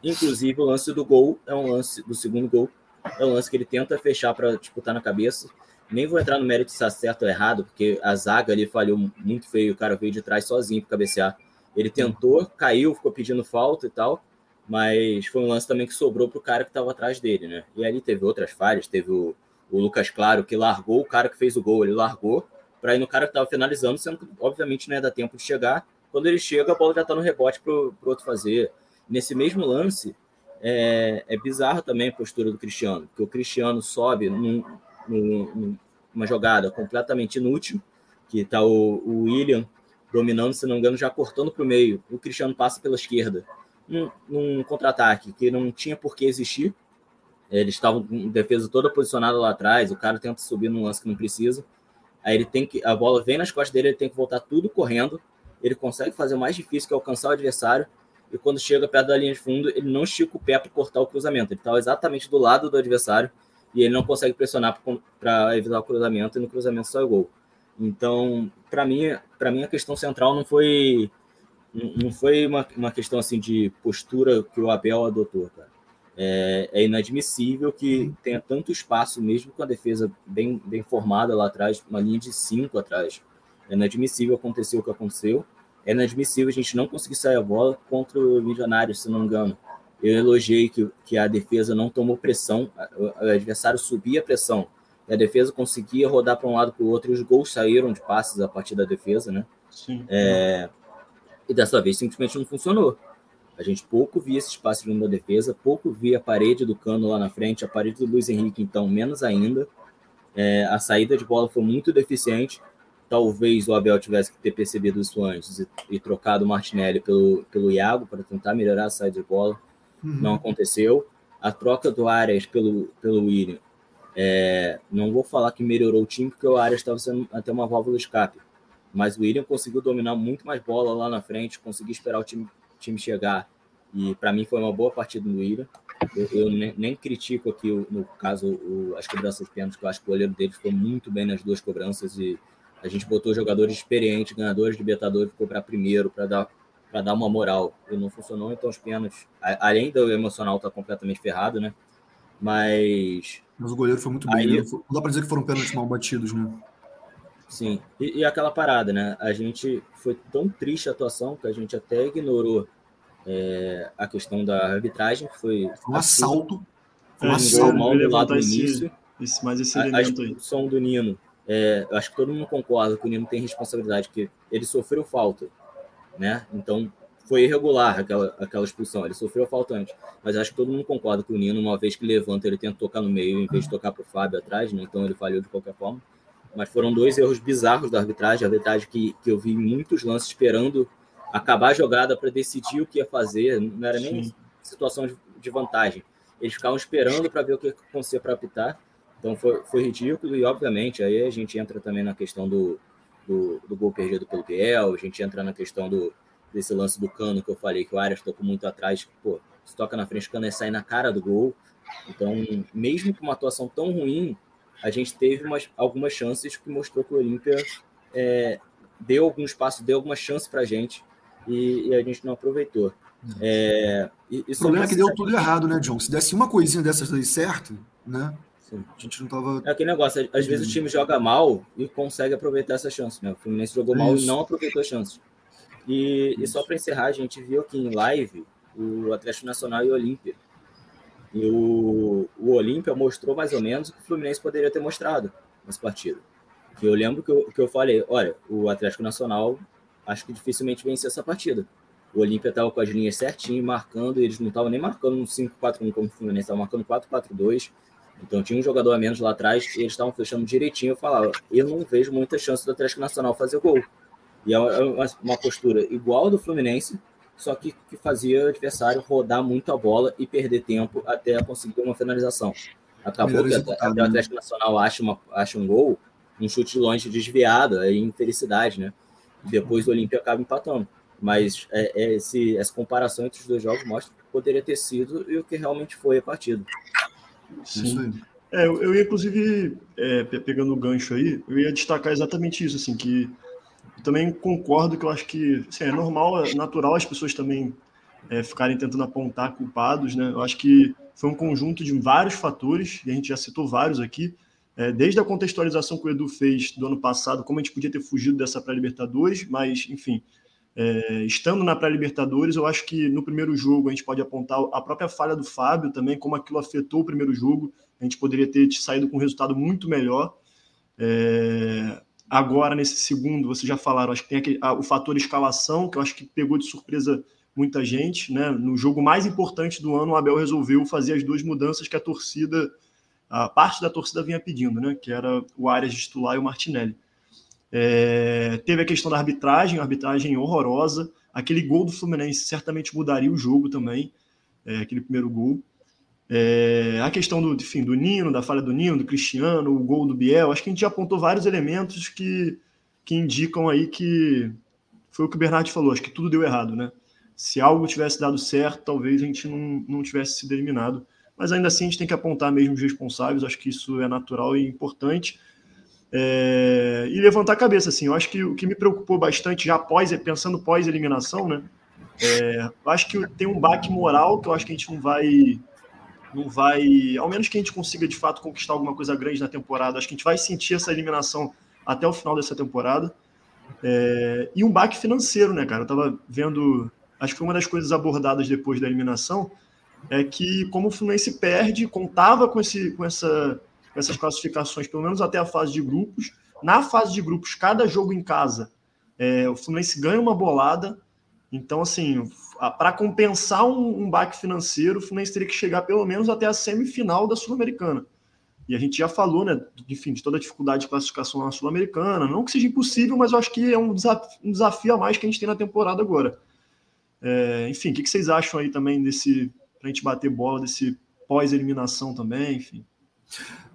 Inclusive, o lance do gol é um lance do segundo gol, é um lance que ele tenta fechar para disputar na cabeça. Nem vou entrar no mérito se acerta ou errado, porque a zaga ali falhou muito feio, o cara veio de trás sozinho para cabecear. Ele tentou, caiu, ficou pedindo falta e tal, mas foi um lance também que sobrou para o cara que estava atrás dele, né? E ali teve outras falhas, teve o, o Lucas Claro que largou o cara que fez o gol, ele largou para ir no cara que estava finalizando, sendo que obviamente não ia dar tempo de chegar. Quando ele chega, a bola já está no rebote para o outro fazer. Nesse mesmo lance, é, é, bizarro também a postura do Cristiano, porque o Cristiano sobe num, num, numa jogada completamente inútil, que está o, o William dominando, se não me engano, já cortando para o meio. O Cristiano passa pela esquerda num, num contra-ataque que não tinha por que existir. Eles estavam com defesa toda posicionada lá atrás, o cara tenta subir num lance que não precisa. Aí ele tem que. A bola vem nas costas dele, ele tem que voltar tudo correndo. Ele consegue fazer o mais difícil, que é alcançar o adversário. E quando chega perto da linha de fundo, ele não estica o pé para cortar o cruzamento. Ele está exatamente do lado do adversário e ele não consegue pressionar para evitar o cruzamento, e no cruzamento sai o gol. Então, para mim, para mim a questão central não foi não foi uma, uma questão assim de postura que o Abel adotou, cara. É, é, inadmissível que tenha tanto espaço, mesmo com a defesa bem, bem formada lá atrás, uma linha de cinco atrás. É inadmissível acontecer o que aconteceu. É inadmissível a gente não conseguir sair a bola contra o Milionários, se não me engano. Eu elogiei que, que a defesa não tomou pressão, o adversário subia a pressão, e a defesa conseguia rodar para um lado para o outro, e os gols saíram de passes a partir da defesa, né? Sim. É, e dessa vez simplesmente não funcionou. A gente pouco via esse espaço de da defesa, pouco via a parede do Cano lá na frente, a parede do Luiz Henrique, então, menos ainda. É, a saída de bola foi muito deficiente. Talvez o Abel tivesse que ter percebido isso antes e, e trocado o Martinelli pelo, pelo Iago para tentar melhorar a saída de bola. Uhum. Não aconteceu. A troca do Arias pelo, pelo William, é, não vou falar que melhorou o time, porque o Arias estava sendo até uma válvula de escape mas o William conseguiu dominar muito mais bola lá na frente, conseguiu esperar o time, time chegar. E para mim foi uma boa partida do William. Eu, eu nem, nem, critico aqui, no caso, o, as cobranças de pênalti, que eu acho que o goleiro dele ficou muito bem nas duas cobranças. E a gente botou jogadores experientes, ganhadores de Libertadores, ficou para primeiro, para dar para dar uma moral e não funcionou, então os pênaltis, além do emocional tá completamente ferrado, né? Mas. Mas o goleiro foi muito bem. Aí... Não dá para dizer que foram pênaltis mal batidos, né? Sim, e, e, aquela parada, né? A gente foi tão triste a atuação que a gente até ignorou é, a questão da arbitragem, que foi. Um assalto. Foi um assalto. Mal do lado do início. Esse, mais esse elemento a, a expulsão do Nino. É, eu acho que todo mundo concorda que o Nino tem responsabilidade, que ele sofreu falta, né? Então foi irregular aquela, aquela expulsão, ele sofreu falta antes. Mas acho que todo mundo concorda que o Nino, uma vez que levanta, ele tenta tocar no meio em vez de tocar para o Fábio atrás, né? Então ele falhou de qualquer forma mas foram dois erros bizarros da arbitragem, a arbitragem que, que eu vi muitos lances esperando acabar a jogada para decidir o que ia fazer, não era nem Sim. situação de, de, vantagem. Eles ficavam esperando para ver o que acontecia para apitar, então foi, foi ridículo e, obviamente, aí a gente entra também na questão do, do, do gol perdido pelo Biel, a gente entra na questão do, desse lance do Cano que eu falei, que o Arias tocou muito atrás, pô, se toca na frente, o Cano é sair na cara do gol, então, mesmo com uma atuação tão ruim, a gente teve umas, algumas chances que mostrou que o Olímpia é, deu algum espaço, deu alguma chance para a gente e, e, a gente não aproveitou. É, e, e o problema é que deu tudo errado, né, John? Se desse uma coisinha dessas daí certo, né? Sim. A gente não tava. É aquele negócio, às vezes o time joga mal e consegue aproveitar essa chance, né? O Fluminense jogou mal Isso. e não aproveitou a chance. E, e só para encerrar, a gente viu aqui em live o Atlético Nacional e o Olímpia. E o, o Olímpia mostrou mais ou menos o que o Fluminense poderia ter mostrado nessa partida. Que eu lembro que eu, que eu falei: olha, o Atlético Nacional acho que dificilmente vencia essa partida. O Olímpia estava com as linhas certinho, marcando, e eles não estavam nem marcando um 5-4-1 como o Fluminense, estavam marcando 4-4-2. Então tinha um jogador a menos lá atrás e eles estavam fechando direitinho. Eu falava: eu não vejo muita chance do Atlético Nacional fazer gol. E é uma, uma postura igual do Fluminense, só que, que fazia o adversário rodar muito a bola e perder tempo até conseguir uma finalização. Acabou que até, até o Atlético Nacional acha, uma, acha um gol, um chute longe desviado, aí infelicidade, né? Depois o Olímpia acaba empatando. Mas é, é esse, essa comparação entre os dois jogos mostra que poderia ter sido e o que realmente foi a partida. Sim. É, eu ia, inclusive, é, pegando o gancho aí, eu ia destacar exatamente isso, assim, que também concordo que eu acho que assim, é normal, é natural as pessoas também é, ficarem tentando apontar culpados, né? Eu acho que foi um conjunto de vários fatores, e a gente já citou vários aqui, é, desde a contextualização que o Edu fez do ano passado, como a gente podia ter fugido dessa pré-Libertadores, mas, enfim, é, estando na pré-Libertadores, eu acho que no primeiro jogo a gente pode apontar a própria falha do Fábio também, como aquilo afetou o primeiro jogo, a gente poderia ter saído com um resultado muito melhor. É, Agora, nesse segundo, vocês já falaram, acho que tem aquele, a, o fator escalação, que eu acho que pegou de surpresa muita gente. Né? No jogo mais importante do ano, o Abel resolveu fazer as duas mudanças que a torcida, a parte da torcida vinha pedindo, né? que era o Arias titular e o Martinelli. É, teve a questão da arbitragem, arbitragem horrorosa. Aquele gol do Fluminense certamente mudaria o jogo também, é, aquele primeiro gol. É, a questão do, enfim, do Nino, da falha do Nino, do Cristiano, o gol do Biel, acho que a gente já apontou vários elementos que, que indicam aí que foi o que o Bernardo falou, acho que tudo deu errado, né? Se algo tivesse dado certo, talvez a gente não, não tivesse sido eliminado. Mas ainda assim a gente tem que apontar mesmo os responsáveis, acho que isso é natural e importante. É, e levantar a cabeça, assim, eu acho que o que me preocupou bastante já após, pensando pós-eliminação, né? É, acho que tem um baque moral que eu acho que a gente não vai não vai, ao menos que a gente consiga de fato conquistar alguma coisa grande na temporada, acho que a gente vai sentir essa eliminação até o final dessa temporada. É, e um baque financeiro, né, cara? Eu tava vendo, acho que uma das coisas abordadas depois da eliminação, é que como o Fluminense perde, contava com, esse, com, essa, com essas classificações, pelo menos até a fase de grupos. Na fase de grupos, cada jogo em casa, é, o Fluminense ganha uma bolada. Então, assim, para compensar um, um baque financeiro, o Fluminense teria que chegar pelo menos até a semifinal da Sul-Americana. E a gente já falou, né, enfim, de toda a dificuldade de classificação na Sul-Americana. Não que seja impossível, mas eu acho que é um desafio, um desafio a mais que a gente tem na temporada agora. É, enfim, o que, vocês acham aí também desse, para a gente bater bola, desse pós-eliminação também, enfim?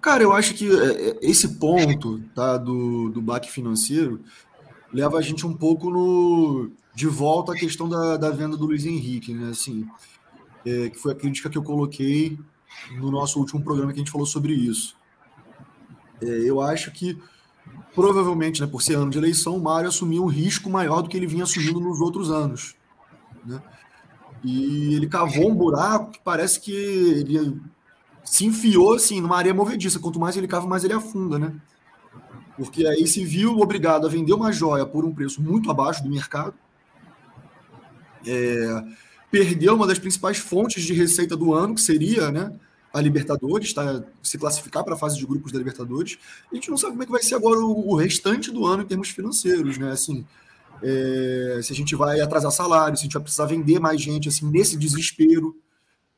Cara, eu acho que é, é, esse ponto tá, do, do baque financeiro leva a gente um pouco no, de volta à questão da, da venda do Luiz Henrique, né? Assim, é, que foi a crítica que eu coloquei no nosso último programa que a gente falou sobre isso. É, eu acho que provavelmente, né, por ser ano de eleição, o Mário assumiu um risco maior do que ele vinha assumindo nos outros anos. né? E ele cavou um buraco que parece que ele se enfiou assim numa areia movediça. Quanto mais ele cava, mais ele afunda, né? Porque aí se viu obrigado a vender uma joia por um preço muito abaixo do mercado. É, perdeu uma das principais fontes de receita do ano, que seria né, a Libertadores, tá, se classificar para a fase de grupos da Libertadores. A gente não sabe como é que vai ser agora o, o restante do ano em termos financeiros, né? Assim, é, se a gente vai atrasar salário, se a gente vai precisar vender mais gente, assim, nesse desespero.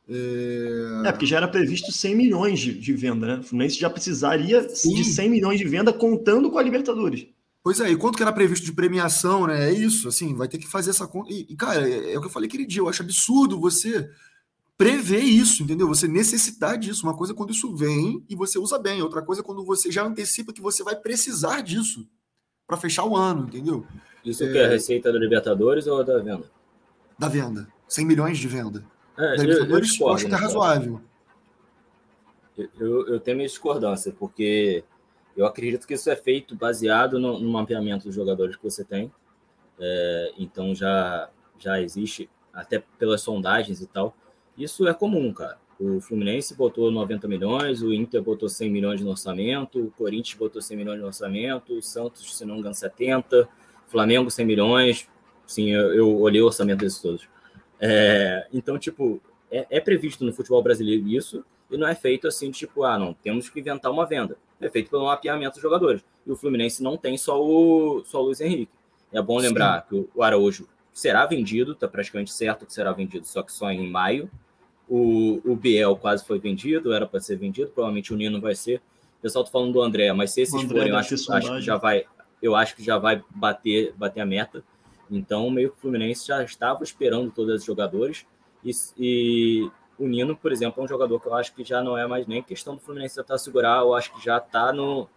É... é, porque já era previsto 100 milhões de, de venda, né? O Fluminense já precisaria Sim. de 100 milhões de venda contando com a Libertadores. Pois é, e quanto que era previsto de premiação, né? É isso, assim, vai ter que fazer essa conta. E, cara, é, é o que eu falei aquele dia, eu acho absurdo você prever isso, entendeu? Você necessitar disso. Uma coisa é quando isso vem e você usa bem, outra coisa é quando você já antecipa que você vai precisar disso para fechar o ano, entendeu? Isso é... que é a receita da Libertadores ou da venda? Da venda. 100 milhões de venda. É, da Libertadores, eu, eu, eu acho que é razoável. Eu, eu tenho minha discordância, porque eu acredito que isso é feito baseado no, no mapeamento dos jogadores que você tem. É, então já, já existe, até pelas sondagens e tal. Isso é comum, cara. O Fluminense botou 90 milhões, o Inter botou 100 milhões no orçamento, o Corinthians botou 100 milhões no orçamento, o Santos, se não engano, 70, Flamengo 100 milhões. Sim, eu, eu olhei o orçamento desses todos. É, então, tipo, é, é, previsto no futebol brasileiro isso, e não é feito assim, tipo, ah, não, temos que inventar uma venda. É feito pelo mapeamento dos jogadores. E o Fluminense não tem só o, só o Luiz Henrique. É bom lembrar Sim. que o Araújo será vendido, está praticamente certo que será vendido, só que só em maio. O, o Biel quase foi vendido, era para ser vendido, provavelmente o Nino vai ser. O pessoal está falando do André, mas se esses forem, eu acho, acho, que já vai, eu acho que já vai bater, bater a meta. Então, meio que o Fluminense já estava esperando todos os jogadores. E, e, o Nino, por exemplo, é um jogador que eu acho que já não é mais nem questão do Fluminense tentar segurar, eu acho que já está no,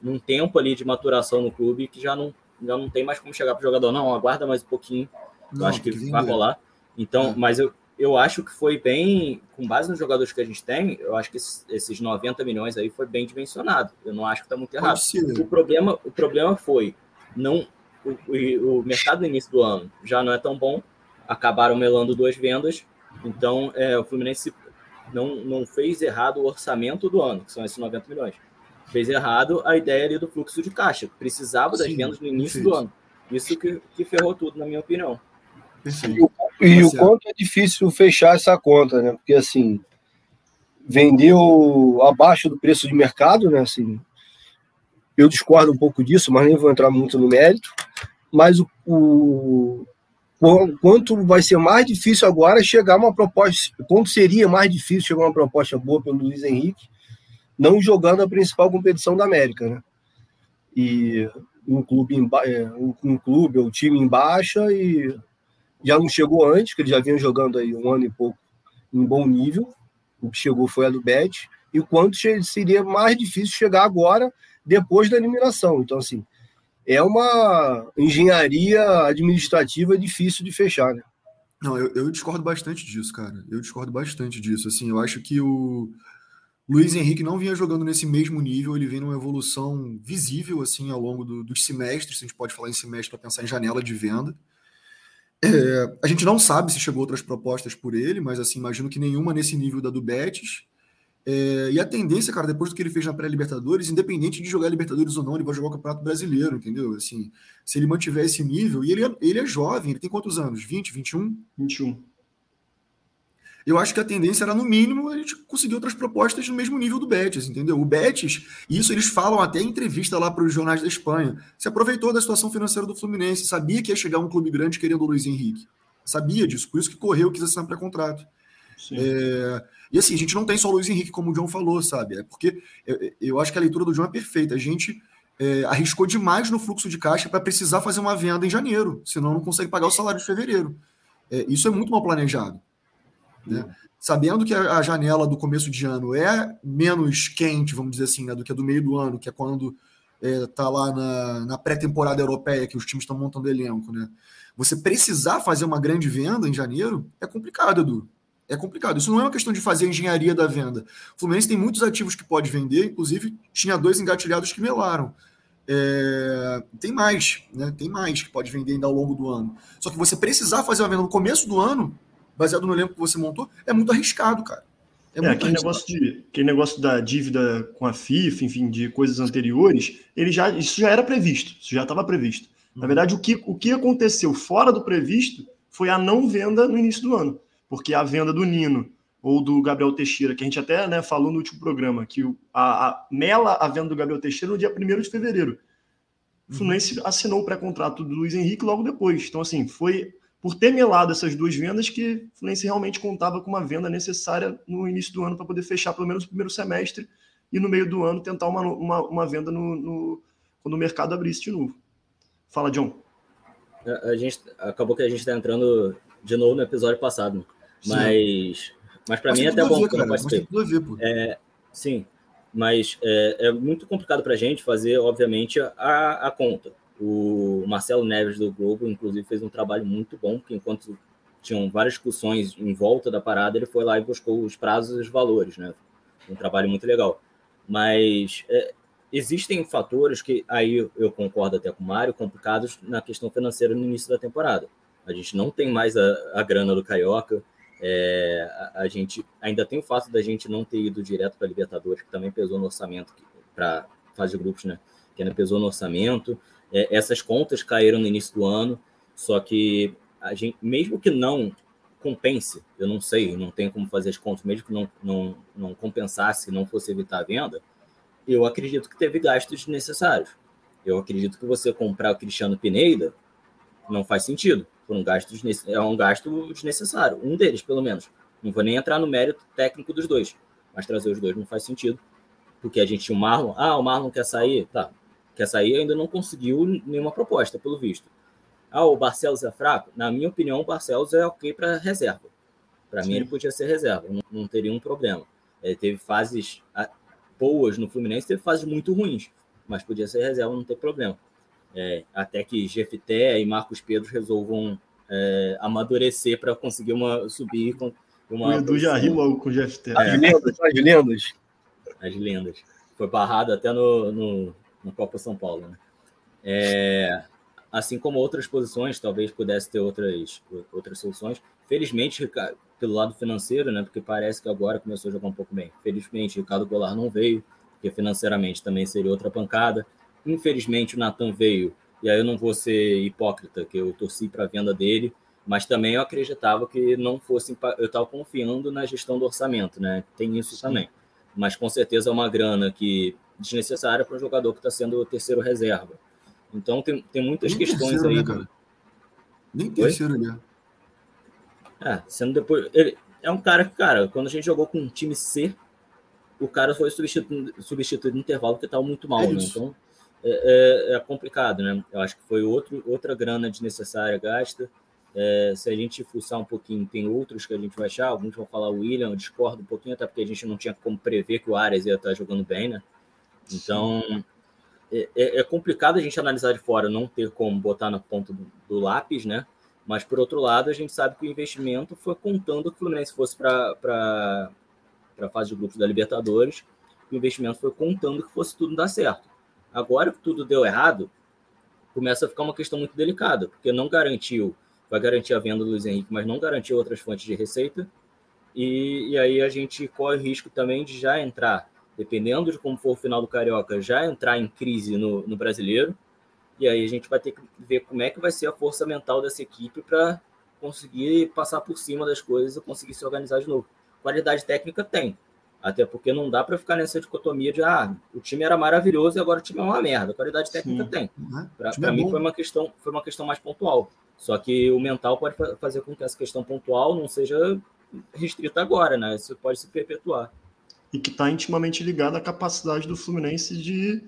num tempo ali de maturação no clube que já não, já não tem mais como chegar para o jogador. Não, aguarda mais um pouquinho, eu acho que, vai rolar. Então, é. mas eu, eu acho que foi bem, com base nos jogadores que a gente tem, eu acho que esses, esses 90 milhões aí foi bem dimensionado. Eu não acho que está muito errado. O problema, o problema foi não o, o, mercado no início do ano já não é tão bom, acabaram melando duas vendas, então é, o Fluminense não, não fez errado o orçamento do ano, que são esses 90 milhões. Fez errado a ideia ali do fluxo de caixa, precisava das Sim, vendas no início do ano. Isso que, que ferrou tudo, na minha opinião. E, e o quanto é difícil fechar essa conta, né? Porque assim, vendeu abaixo do preço de mercado, né? Assim, eu discordo um pouco disso, mas nem vou entrar muito no mérito. Mas o, o quanto vai ser mais difícil agora chegar uma proposta, quanto seria mais difícil chegar uma proposta boa pelo Luiz Henrique, não jogando a principal competição da América, né? E um clube, em, é, um clube ou time em baixa e já não chegou antes, que ele já vinha jogando aí um ano e pouco em bom nível. O que chegou foi a do Bet. E quanto seria mais difícil chegar agora depois da eliminação. Então, assim, é uma engenharia administrativa difícil de fechar, né? Não, eu, eu, discordo bastante disso, cara. Eu discordo bastante disso. Assim, eu acho que o Luiz Henrique não vinha jogando nesse mesmo nível, ele vem numa evolução visível, assim, ao longo do, dos semestres, se a gente pode falar em semestre para pensar em janela de venda. É, a gente não sabe se chegou outras propostas por ele, mas assim, imagino que nenhuma nesse nível da do Betis. É, e a tendência, cara, depois do que ele fez na pré-Libertadores, independente de jogar Libertadores ou não, ele vai jogar o Campeonato Brasileiro, entendeu? Assim, se ele mantiver esse nível, e ele é, ele é jovem, ele tem quantos anos? 20, 21? 21. Eu acho que a tendência era, no mínimo, a gente conseguir outras propostas no mesmo nível do Betis, entendeu? O Betis, e isso eles falam até em entrevista lá para os jornais da Espanha, se aproveitou da situação financeira do Fluminense, sabia que ia chegar um clube grande querendo o Luiz Henrique. Sabia disso, por isso que correu, quis assinar pré-contrato. É, e assim, a gente não tem só o Luiz Henrique, como o John falou, sabe? É porque eu, eu acho que a leitura do John é perfeita. A gente é, arriscou demais no fluxo de caixa para precisar fazer uma venda em janeiro, senão não consegue pagar o salário de fevereiro. É, isso é muito mal planejado. Né? Sabendo que a, a, janela do começo de ano é menos quente, vamos dizer assim, né, do que a do meio do ano, que é quando está é, lá na, na pré-temporada europeia, que os times estão montando elenco. Né? Você precisar fazer uma grande venda em janeiro é complicado, Edu é complicado. Isso não é uma questão de fazer a engenharia da venda. O Fluminense tem muitos ativos que pode vender, inclusive tinha dois engatilhados que melaram. É, tem mais, né? Tem mais que pode vender ainda ao longo do ano. Só que você precisar fazer uma venda no começo do ano, baseado no elenco que você montou, é muito arriscado, cara. É, é aquele, negócio de, aquele negócio da dívida com a FIFA, enfim, de coisas anteriores, ele já, isso já era previsto, isso já estava previsto. Na uhum. verdade, o que, o que aconteceu fora do previsto foi a não venda no início do ano, porque a venda do Nino ou do Gabriel Teixeira, que a gente até né, falou no último programa, que a, a mela a venda do Gabriel Teixeira no dia 1 de fevereiro. O Fluminense assinou o pré-contrato do Luiz Henrique logo depois. Então, assim, foi por ter melado essas duas vendas que o Fluminense realmente contava com uma venda necessária no início do ano para poder fechar pelo menos o primeiro semestre e no meio do ano tentar uma, uma, uma venda no, no, quando o mercado abrisse de novo. Fala, John. A, a gente acabou que a gente está entrando de novo no episódio passado, mas mas para mim é até bom ver, não participei. Ver, é, sim, mas é, é muito complicado para a gente fazer, obviamente, a, a conta. O Marcelo Neves do Globo, inclusive, fez um trabalho muito bom, porque enquanto tinham várias discussões em volta da parada, ele foi lá e buscou os prazos e os valores, né? Um trabalho muito legal. Mas é, existem fatores que, aí eu concordo até com o Mário, complicados na questão financeira no início da temporada. A gente não tem mais a, a grana do Carioca, é, a, a, gente ainda tem o fato da gente não ter ido direto para a Libertadores, que também pesou no orçamento para fase de grupos, né? Que ainda pesou no orçamento. É, essas contas caíram no início do ano, só que a gente, mesmo que não compense, eu não sei, não tenho como fazer as contas, mesmo que não, não, não compensasse, não fosse evitar a venda, eu acredito que teve gastos necessários. Eu acredito que você comprar o Cristiano Pineda não faz sentido foram gastos é um gasto desnecessário, um deles pelo menos. Não vou nem entrar no mérito técnico dos dois, mas trazer os dois não faz sentido, porque a gente tinha o Marlon, ah, o Marlon quer sair, tá, quer sair, ainda não conseguiu nenhuma proposta, pelo visto. Ah, o Barcelos é fraco? Na minha opinião, o Barcelos é ok para reserva. Para mim, ele podia ser reserva, não, não teria um problema. Ele teve fases boas no Fluminense, teve fases muito ruins, mas podia ser reserva, não tem problema é, até que Jefté e Marcos Pedro resolvam é, amadurecer para conseguir uma subir com uma. O Edu já riu logo com o Jefté. As é. lendas, as lendas. As lendas. Foi barrado até no, no, no Copa São Paulo. Né? É, assim como outras posições, talvez pudesse ter outras, outras soluções. Felizmente, pelo lado financeiro, né? Porque parece que agora começou a jogar um pouco bem. Felizmente, Ricardo Goulart não veio, porque financeiramente também seria outra pancada. Infelizmente, o Natan veio, e aí eu não vou ser hipócrita, que eu torci para a venda dele, mas também eu acreditava que não fosse. Eu estava confiando na gestão do orçamento, né? Tem isso Sim. também. Mas com certeza é uma grana que desnecessária para um jogador que está sendo o terceiro reserva. Então tem, tem muitas Nem questões terceiro, aí. Né, cara? Nem terceiro, né? É, sendo depois. Ele é um cara que, cara, quando a gente jogou com um time C, o cara foi substituído, substituído no intervalo porque estava muito mal, é né? Então é, é, é, complicado, né? Eu acho que foi outro, outra grana desnecessária gasta. É, se a gente fuçar um pouquinho, tem outros que a gente vai achar. Alguns vão falar o William, eu discordo um pouquinho, até porque a gente não tinha como prever que o Arias ia estar jogando bem, né? Então é, é, é, complicado a gente analisar de fora, não ter como botar na ponta do, do, lápis, né? Mas por outro lado, a gente sabe que o investimento foi contando que o Fluminense fosse para a fase de grupos da Libertadores, o investimento foi contando que fosse tudo dar certo. Agora que tudo deu errado, começa a ficar uma questão muito delicada, porque não garantiu, vai garantir a venda do Luiz Henrique, mas não garantiu outras fontes de receita. E, e aí a gente corre o risco também de já entrar, dependendo de como for o final do Carioca, já entrar em crise no, no brasileiro. E aí a gente vai ter que ver como é que vai ser a força mental dessa equipe para conseguir passar por cima das coisas e conseguir se organizar de novo. Qualidade técnica tem, até porque não dá para ficar nessa dicotomia de ah, o time era maravilhoso e agora o time é uma merda. A qualidade técnica Sim. tem. Uhum. Para é mim foi uma questão foi uma questão mais pontual. Só que o mental pode fazer com que essa questão pontual não seja restrita agora, né? Isso pode se perpetuar. E que está intimamente ligado à capacidade do Fluminense de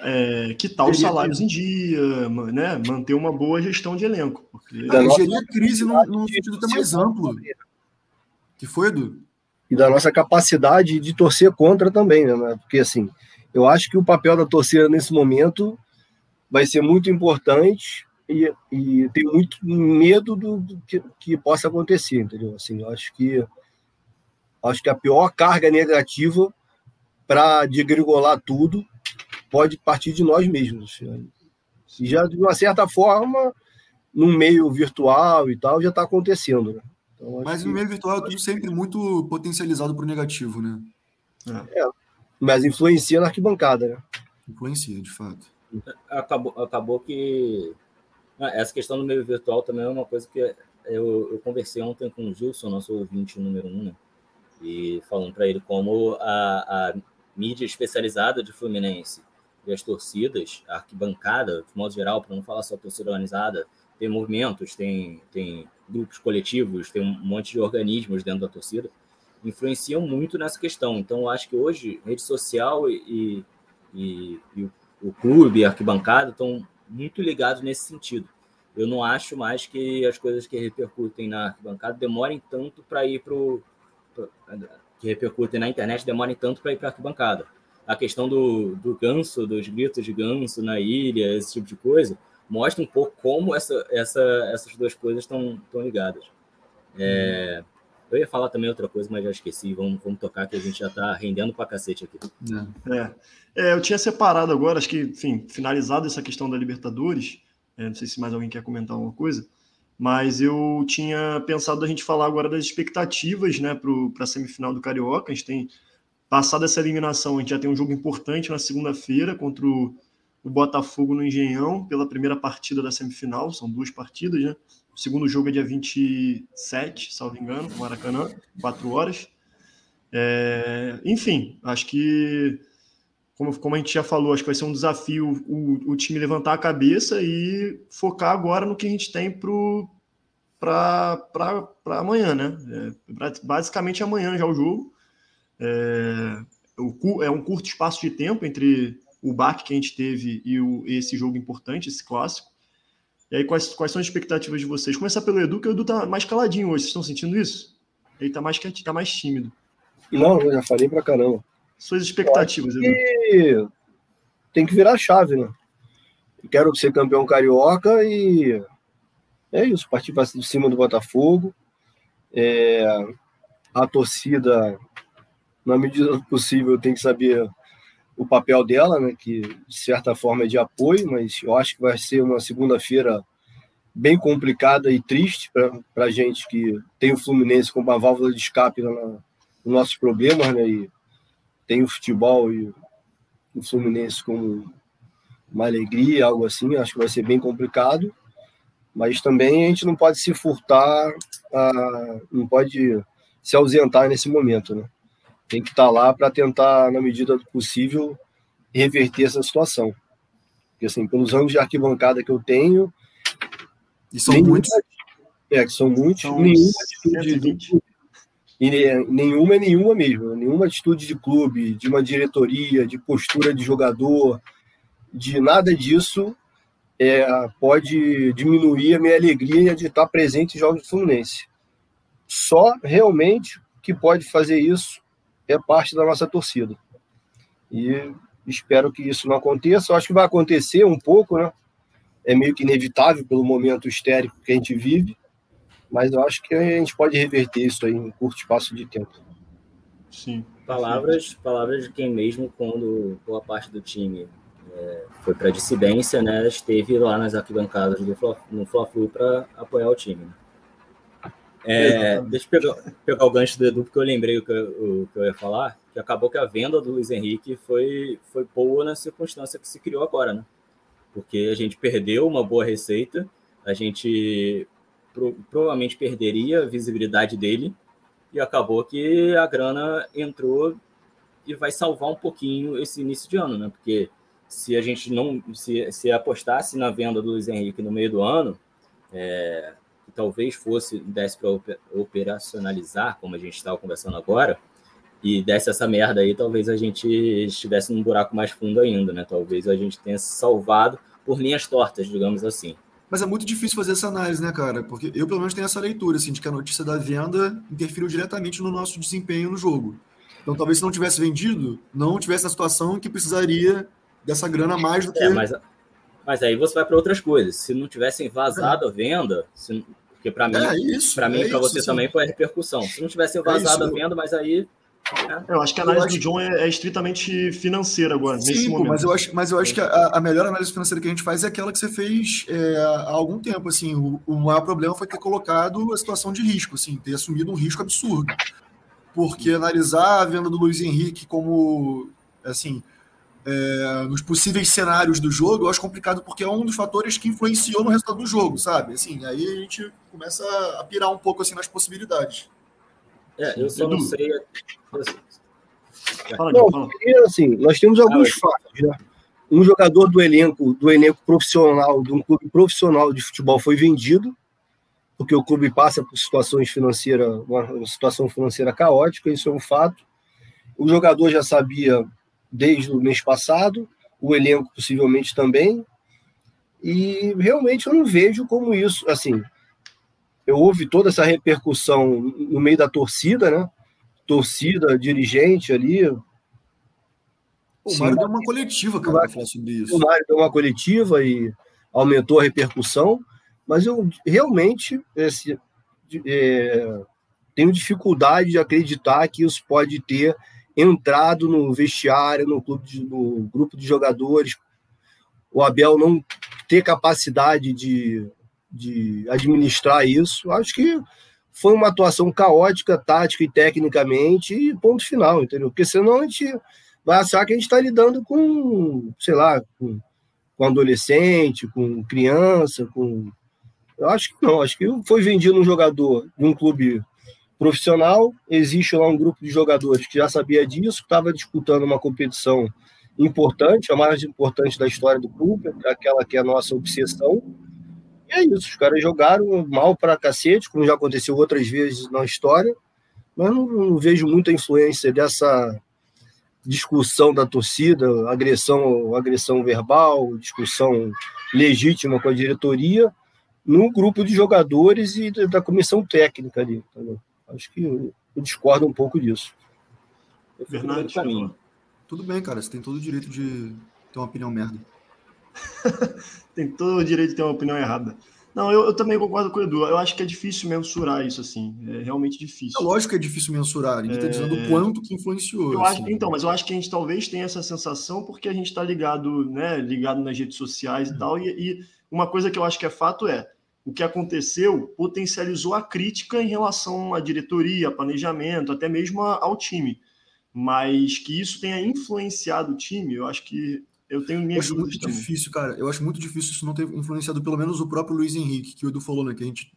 é, quitar os salários em dia, né? manter uma boa gestão de elenco. Porque... Ah, gerir a crise num, num sentido até mais amplo. Que foi, Edu? E da nossa capacidade de torcer contra também, né? Porque assim, eu acho que o papel da torcida nesse momento vai ser muito importante e, e tenho muito medo do, do que, que, possa acontecer, entendeu? Assim, eu acho que acho que a pior carga negativa para degringolar tudo pode partir de nós mesmos. E já, de uma certa forma, num meio virtual e tal, já está acontecendo. Né? Então, Mas no meio virtual é tudo sempre muito potencializado para o negativo, né? É. Mas influencia na arquibancada, né? Influencia, de fato. Acabou, acabou que ah, essa questão do meio virtual também é uma coisa que eu, eu conversei ontem com o Gilson, nosso ouvinte número um, né? E falando para ele como a, a mídia especializada de Fluminense e as torcidas, a arquibancada, de modo geral, para não falar só torcida organizada, tem movimentos, tem, tem grupos coletivos, tem um monte de organismos dentro da torcida, influenciam muito nessa questão. Então, acho que hoje, rede social e, e, e o, o clube, a arquibancada, estão muito ligados nesse sentido. Eu não acho mais que as coisas que repercutem na arquibancada demorem tanto para ir para o. que repercutem na internet demorem tanto para ir para a arquibancada. A questão do, do ganso, dos gritos de ganso na ilha, esse tipo de coisa, mostra um pouco como essa, essa, essas duas coisas estão ligadas. É, eu ia falar também outra coisa, mas já esqueci. Vamos, vamos tocar que a gente já está rendendo para cacete aqui. É. é. eu tinha separado agora, acho que, enfim, finalizado essa questão da Libertadores. É, não sei se mais alguém quer comentar alguma coisa, mas eu tinha pensado a gente falar agora das expectativas né, para a semifinal do Carioca. A gente tem passado essa eliminação, a gente já tem um jogo importante na segunda-feira contra o o Botafogo no Engenhão pela primeira partida da semifinal, são duas partidas, né? O segundo jogo é dia 27, salvo engano, no Maracanã, quatro horas. É, enfim, acho que, como, como a gente já falou, acho que vai ser um desafio o, o time levantar a cabeça e focar agora no que a gente tem para amanhã, né? É, basicamente amanhã já o jogo. É, o, é um curto espaço de tempo entre o baque que a gente teve e o, esse jogo importante, esse clássico. E aí, quais, quais são as expectativas de vocês? Começar pelo Edu, que o Edu tá mais caladinho hoje. Vocês estão sentindo isso? Ele tá mais quietinho, tá mais tímido. Não, eu já falei pra caramba. Suas expectativas, Edu? Que... Tem que virar a chave, né? Quero ser campeão carioca e é isso, partir para cima do Botafogo. É... A torcida, na medida do possível, tem que saber o papel dela, né, que de certa forma é de apoio, mas eu acho que vai ser uma segunda-feira bem complicada e triste para a gente que tem o Fluminense como uma válvula de escape nos nossos problemas, né, e tem o futebol e o Fluminense como uma alegria, algo assim, acho que vai ser bem complicado, mas também a gente não pode se furtar, a, não pode se ausentar nesse momento, né? Tem que estar tá lá para tentar, na medida do possível, reverter essa situação. Porque, assim, pelos anos de arquibancada que eu tenho. E são nenhuma, muitos? É, que são muitos. São nenhuma atitude de, e nenhuma é nenhuma mesmo. Nenhuma atitude de clube, de uma diretoria, de postura de jogador, de nada disso é, pode diminuir a minha alegria de estar presente em jogos do Fluminense. Só realmente que pode fazer isso é parte da nossa torcida. E espero que isso não aconteça. Eu acho que vai acontecer um pouco, né? É meio que inevitável pelo momento histérico que a gente vive, mas eu acho que a gente pode reverter isso aí em curto espaço de tempo. Sim. Palavras, palavras de quem mesmo quando boa parte do time é, foi para dissidência, né? Esteve lá nas arquibancadas do Fla, no Fla-Flu para apoiar o time. Né? É, deixa eu pegar, pegar, o gancho do Edu, porque eu lembrei o que eu, o que eu, ia falar, que acabou que a venda do Luiz Henrique foi, foi boa na circunstância que se criou agora, né? Porque a gente perdeu uma boa receita, a gente pro, provavelmente perderia a visibilidade dele, e acabou que a grana entrou e vai salvar um pouquinho esse início de ano, né? Porque se a gente não se, se apostasse na venda do Luiz Henrique no meio do ano, é, que talvez fosse desse para operacionalizar, como a gente estava conversando agora, e desse essa merda aí, talvez a gente estivesse num buraco mais fundo ainda, né? Talvez a gente tenha se salvado por linhas tortas, digamos assim. Mas é muito difícil fazer essa análise, né, cara? Porque eu, pelo menos, tenho essa leitura, assim, de que a notícia da venda interferiu diretamente no nosso desempenho no jogo. Então, talvez se não tivesse vendido, não tivesse a situação que precisaria dessa grana mais do é, que. É, mas, mas aí você vai para outras coisas. Se não tivessem vazado é. a venda, se, porque para mim, é para mim, é para você sim. também foi a repercussão. Se não tivesse é vazado é a venda, mas aí Eu acho que a análise acho... do John é, é, estritamente financeira agora, Sim, nesse momento. Mas eu acho, mas eu acho que a, a, melhor análise financeira que a gente faz é aquela que você fez é, há algum tempo. Assim, o, o, maior problema foi ter colocado a situação de risco, assim, ter assumido um risco absurdo. Porque analisar a venda do Luiz Henrique como assim. É, nos possíveis cenários do jogo, eu acho complicado porque é um dos fatores que influenciou no resultado do jogo, sabe? Assim, aí a gente começa a pirar um pouco assim nas possibilidades. É, eu só não sei. Não, assim, nós temos alguns ah, fatos, né? Um jogador do elenco, do elenco profissional, de um clube profissional de futebol foi vendido, porque o clube passa por situações financeiras, uma situação financeira caótica, isso é um fato. O jogador já sabia desde o mês passado, o elenco possivelmente também, e realmente eu não vejo como isso, assim, eu houve toda essa repercussão no meio da torcida, né? Torcida, dirigente ali. O Mário deu uma coletiva, cara, para falar sobre isso. O Mário deu uma coletiva e aumentou a repercussão, mas eu realmente esse, é, tenho dificuldade de acreditar que isso pode ter entrado no vestiário, no, clube de, no grupo de jogadores, o Abel não ter capacidade de de administrar isso. Acho que foi uma atuação caótica, tática e tecnicamente, e ponto final, entendeu? Porque senão a gente vai achar que a gente está lidando com, sei lá, com, com adolescente, com criança, com. Eu acho que não, acho que foi vendido um jogador de um clube profissional, existe lá um grupo de jogadores que já sabia disso, estava disputando uma competição importante, a mais importante da história do clube, aquela que é a nossa obsessão, e é isso, os caras jogaram mal para cacete, como já aconteceu outras vezes na história, mas não, não vejo muita influência dessa discussão da torcida, agressão, agressão verbal, discussão legítima com a diretoria, no grupo de jogadores e da comissão técnica ali. Entendeu? Acho que eu, eu discordo um pouco disso. Bernardo, tudo bem, cara. Você tem todo o direito de ter uma opinião merda. tem todo o direito de ter uma opinião errada. Não, eu, eu, também concordo com o Edu. Eu acho que é difícil mensurar isso, assim. É realmente difícil. É lógico que é difícil mensurar. Ninguém está é... dizendo o quanto que influenciou. Eu assim. acho, então, mas eu acho que a gente talvez tenha essa sensação porque a gente está ligado, né? Ligado nas redes sociais e uhum. tal. E, e, uma coisa que eu acho que é fato é o que aconteceu potencializou a crítica em relação à diretoria, planejamento, até mesmo ao time. Mas que isso tenha influenciado o time, eu acho que eu tenho minhas eu acho muito também. difícil, cara. Eu acho muito difícil isso não ter influenciado pelo menos o próprio Luiz Henrique, que o Edu falou, né? Que a gente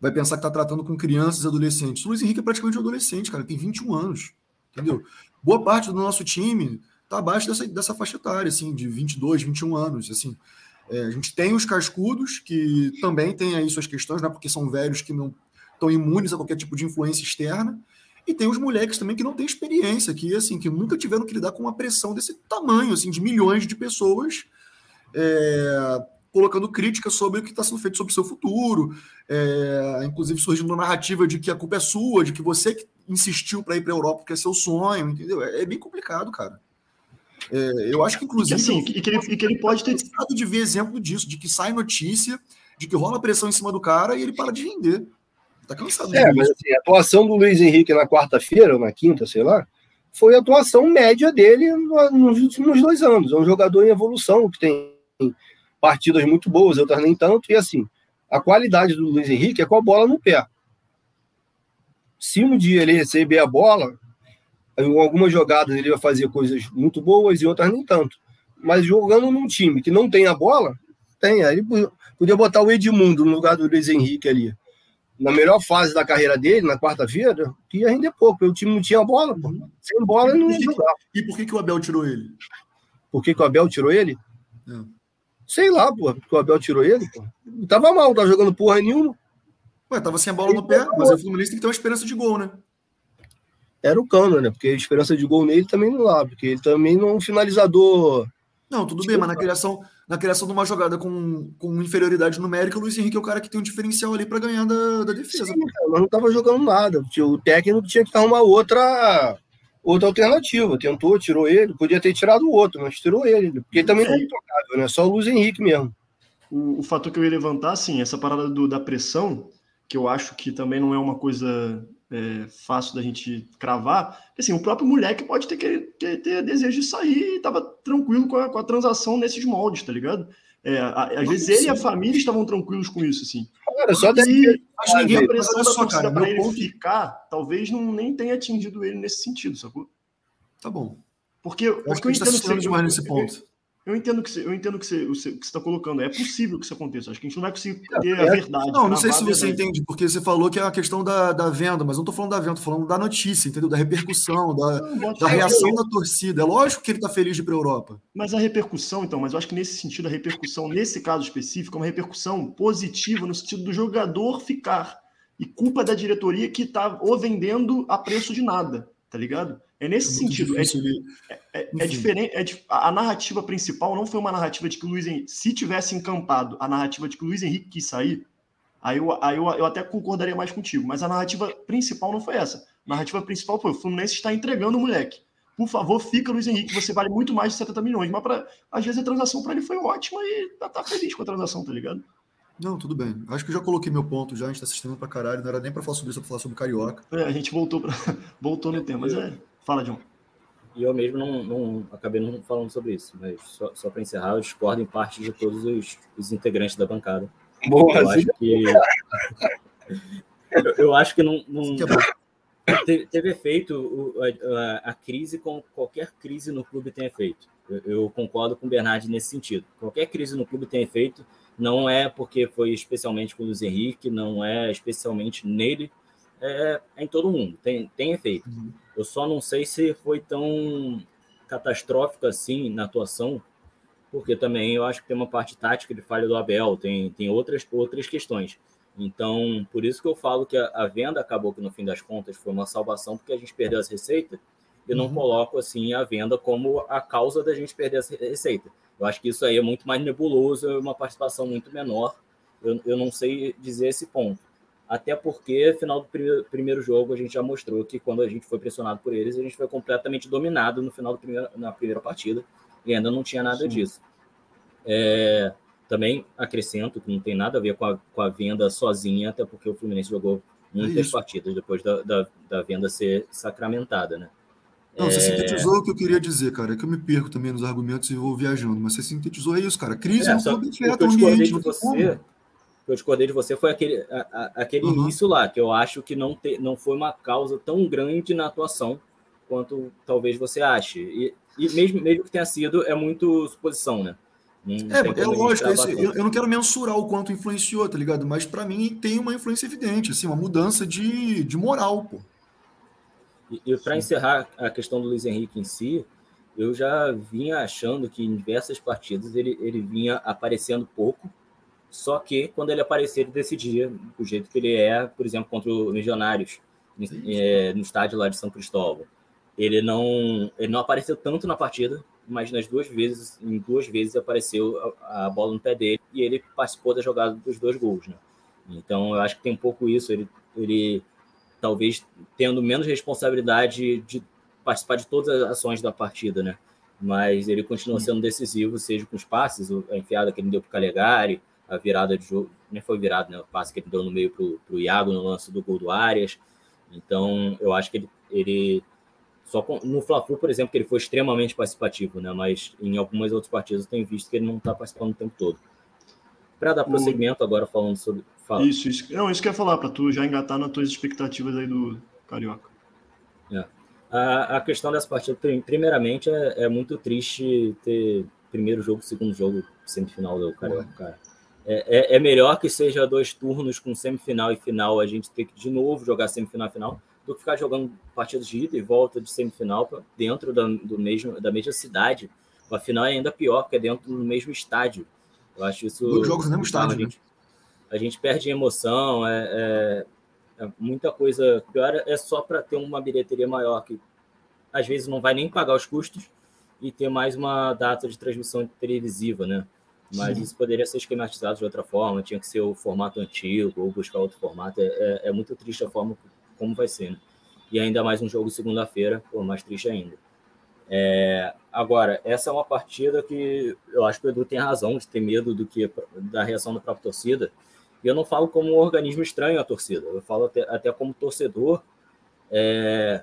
vai pensar que tá tratando com crianças e adolescentes. O Luiz Henrique é praticamente um adolescente, cara. Tem 21 anos, entendeu? Boa parte do nosso time tá abaixo dessa, dessa faixa etária, assim, de 22, 21 anos, assim. É, a gente tem os cascudos, que também tem aí suas questões, né? Porque são velhos que não estão imunes a qualquer tipo de influência externa. E tem os moleques também que não têm experiência, que assim, que nunca tiveram que lidar com uma pressão desse tamanho, assim, de milhões de pessoas é, colocando críticas sobre o que está sendo feito sobre o seu futuro, é, inclusive surgindo uma narrativa de que a culpa é sua, de que você que insistiu para ir para a Europa porque é seu sonho, entendeu? É, é bem complicado, cara. É, eu acho que, inclusive, assim, e que, ele, e que ele pode ter de ver exemplo disso, de que sai notícia, de que rola pressão em cima do cara e ele para de vender. Tá cansado. É, mas assim, a atuação do Luiz Henrique na quarta-feira, ou na quinta, sei lá, foi a atuação média dele nos últimos dois anos. É um jogador em evolução, que tem partidas muito boas, outras nem tanto, e assim, a qualidade do Luiz Henrique é com a bola no pé. Se um dia ele receber a bola, em algumas jogadas ele vai fazer coisas muito boas e outras nem tanto. Mas jogando num time que não tem a bola, tem. Aí podia botar o Edmundo no lugar do Luiz Henrique ali na melhor fase da carreira dele, na quarta-feira, que ia render pouco. O time não tinha bola, pô. Sem bola não ia jogar. E por que, que o Abel tirou ele? Por que, que o Abel tirou ele? É. Sei lá, pô, porque o Abel tirou ele, pô. Tava mal, tava jogando porra nenhuma. Ué, tava sem a bola no pé, mas o Fluminense tem que ter uma esperança de gol, né? Era o Cano, né? Porque a esperança de gol nele também não lá, porque ele também não é um finalizador. Não, tudo bem, mas na criação, na criação de uma jogada com, com inferioridade numérica, o Luiz Henrique é o cara que tem um diferencial ali para ganhar da, da defesa. Sim, cara, mas não estava jogando nada. O técnico tinha que arrumar outra outra alternativa. Tentou, tirou ele, podia ter tirado o outro, mas tirou ele, porque ele também não é intocável, né? Só o Luiz Henrique mesmo. O, o fator que eu ia levantar, assim, essa parada do, da pressão, que eu acho que também não é uma coisa é, fácil da gente cravar. Assim, o próprio moleque pode ter, que, ter, ter desejo de sair e tava tranquilo com a, com a transação nesses moldes, tá ligado? É, às vezes ele e a família estavam tranquilos com isso, assim. Cara, só acho que ninguém a pressão da torcida para ele ponto... ficar, talvez não nem tenha atingido ele nesse sentido, sacou? Tá bom. Porque, eu porque eu, eu entendo demais nesse ponto. Eu entendo que você, eu entendo que você, você está colocando. É possível que isso aconteça. Acho que a gente não vai conseguir ter a verdade. Não, não sei se você entende, porque você falou que é a questão da, da venda, mas não estou falando da venda, estou falando da notícia, entendeu? Da repercussão, da, não, da reação da torcida. É lógico que ele está feliz de ir para a Europa. Mas a repercussão, então, mas eu acho que nesse sentido, a repercussão, nesse caso específico, é uma repercussão positiva no sentido do jogador ficar. E culpa da diretoria que está o vendendo a preço de nada, tá ligado? É nesse é sentido. É, é, é, diferente. É, a narrativa principal não foi uma narrativa de que o Luiz Henrique, se tivesse encampado a narrativa de que o Luiz Henrique quis sair, aí, eu, aí eu, eu até concordaria mais contigo. Mas a narrativa principal não foi essa. A narrativa principal foi: o Fluminense está entregando o moleque. Por favor, fica, Luiz Henrique, você vale muito mais de 70 milhões. Mas pra, às vezes a transação para ele foi ótima e tá, tá, feliz com a transação, tá ligado? Não, tudo bem. Acho que eu já coloquei meu ponto já, a gente tá assistindo pra caralho, não era nem pra falar sobre isso, pra falar sobre Carioca. É, a gente voltou, pra... voltou no tema, mas é. Fala, John. E eu mesmo não, não acabei não falando sobre isso, mas só, só para encerrar, eu discordo em parte de todos os, os integrantes da bancada. Boa, eu acho que eu, eu, acho que não, não teve, teve efeito o, a, a, crise como qualquer crise no clube tem efeito. Eu, eu, concordo com o Bernard nesse sentido. Qualquer crise no clube tem efeito, não é porque foi especialmente com o Luiz Henrique, não é especialmente nele, é, é, em todo mundo, tem, tem efeito. Uhum. Eu só não sei se foi tão catastrófico assim na atuação, porque também eu acho que tem uma parte tática de falha do Abel, tem, tem outras, outras questões. Então, por isso que eu falo que a, a, venda acabou que no fim das contas foi uma salvação, porque a gente perdeu as receitas. Eu não uhum. coloco assim a venda como a causa da gente perder essa receita. Eu acho que isso aí é muito mais nebuloso, é uma participação muito menor. Eu, eu não sei dizer esse ponto até porque final do primeiro, jogo a gente já mostrou que quando a gente foi pressionado por eles, a gente foi completamente dominado no final do primeiro, na primeira partida e ainda não tinha nada Sim. disso. É, também acrescento que não tem nada a ver com a, com a venda sozinha, até porque o Fluminense jogou muitas é partidas depois da, da, da, venda ser sacramentada, né? Não, você é... sintetizou o que eu queria dizer, cara. É que eu me perco também nos argumentos e vou viajando, mas você sintetizou é isso, cara. Crise é, que é ambiente, de você, que eu discordei de você foi aquele, a, a, aquele uhum. início lá, que eu acho que não, te, não foi uma causa tão grande na atuação quanto talvez você ache. E, e mesmo, mesmo que tenha sido, é muito suposição, né? É, é lógico, esse, eu, eu, não quero mensurar o quanto influenciou, tá ligado? Mas para mim tem uma influência evidente, assim, uma mudança de, de moral, pô. E, e para encerrar a questão do Luiz Henrique em si, eu já vinha achando que em diversas partidas ele, ele vinha aparecendo pouco, só que quando ele aparecer, ele decidia do jeito que ele é, por exemplo, contra o Legionários, é, no estádio lá de São Cristóvão. Ele não, ele não apareceu tanto na partida, mas nas duas vezes, em duas vezes apareceu a, a bola no pé dele e ele participou da jogada dos dois gols, né? Então eu acho que tem um pouco isso, ele, ele talvez tendo menos responsabilidade de participar de todas as ações da partida, né? Mas ele continua sendo decisivo, seja com os passes, a enfiada que ele deu para o Calegari, a virada de jogo, nem foi virada, né? O passe que ele deu no meio para o Iago no lance do gol do Arias. Então, eu acho que ele, ele só com, no Fla-Flu, por exemplo, que ele foi extremamente participativo, né? Mas em algumas outras partidas eu tenho visto que ele não está participando o tempo todo. Para dar prosseguimento, agora falando sobre. Fala. Isso, isso. Não, isso que eu ia falar, para tu já engatar nas tuas expectativas aí do Carioca. É. A, a questão dessa partida, primeiramente, é, é, muito triste ter primeiro jogo, segundo jogo, semifinal do Carioca, cara. É, é, é, melhor que seja dois turnos com semifinal e final, a gente ter que de novo jogar semifinal e final, do que ficar jogando partidas de ida e volta de semifinal dentro da, do mesmo, da mesma cidade. A final é ainda pior, porque é dentro do mesmo estádio. Eu acho isso. Dois jogos no mesmo estádio. A né? gente, a gente perde emoção, é, é, é muita coisa. Pior é só para ter uma bilheteria maior, que às vezes não vai nem pagar os custos e ter mais uma data de transmissão televisiva, né? Mas Sim. isso poderia ser esquematizado de outra forma, tinha que ser o formato antigo ou buscar outro formato. É, é, é muito triste a forma como vai ser. Né? E ainda mais um jogo segunda-feira, pô, mais triste ainda. É, agora, essa é uma partida que eu acho que o Edu tem razão de ter medo do que da reação da própria torcida. E eu não falo como um organismo estranho à torcida, eu falo até, até como torcedor, É,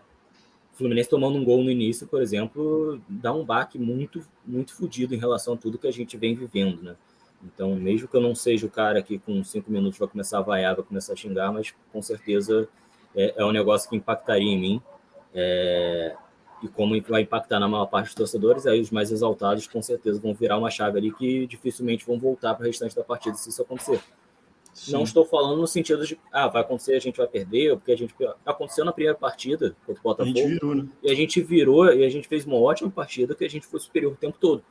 Fluminense tomando um gol no início, por exemplo, dá um baque muito, muito fodido em relação a tudo que a gente vem vivendo, né? Então, mesmo que eu não seja o cara que com cinco minutos vai começar a vaiar, vai começar a xingar, mas com certeza é, é um negócio que impactaria em mim. É, e como vai impactar na maior parte dos torcedores, aí os mais exaltados com certeza vão virar uma chave ali que dificilmente vão voltar para o restante da partida se isso acontecer. Sim. Não estou falando no sentido de, ah, vai acontecer, a gente vai perder, porque a gente aconteceu na primeira partida contra o Botafogo. A gente virou, né? E a gente virou e a gente fez uma ótima partida que a gente foi superior o tempo todo.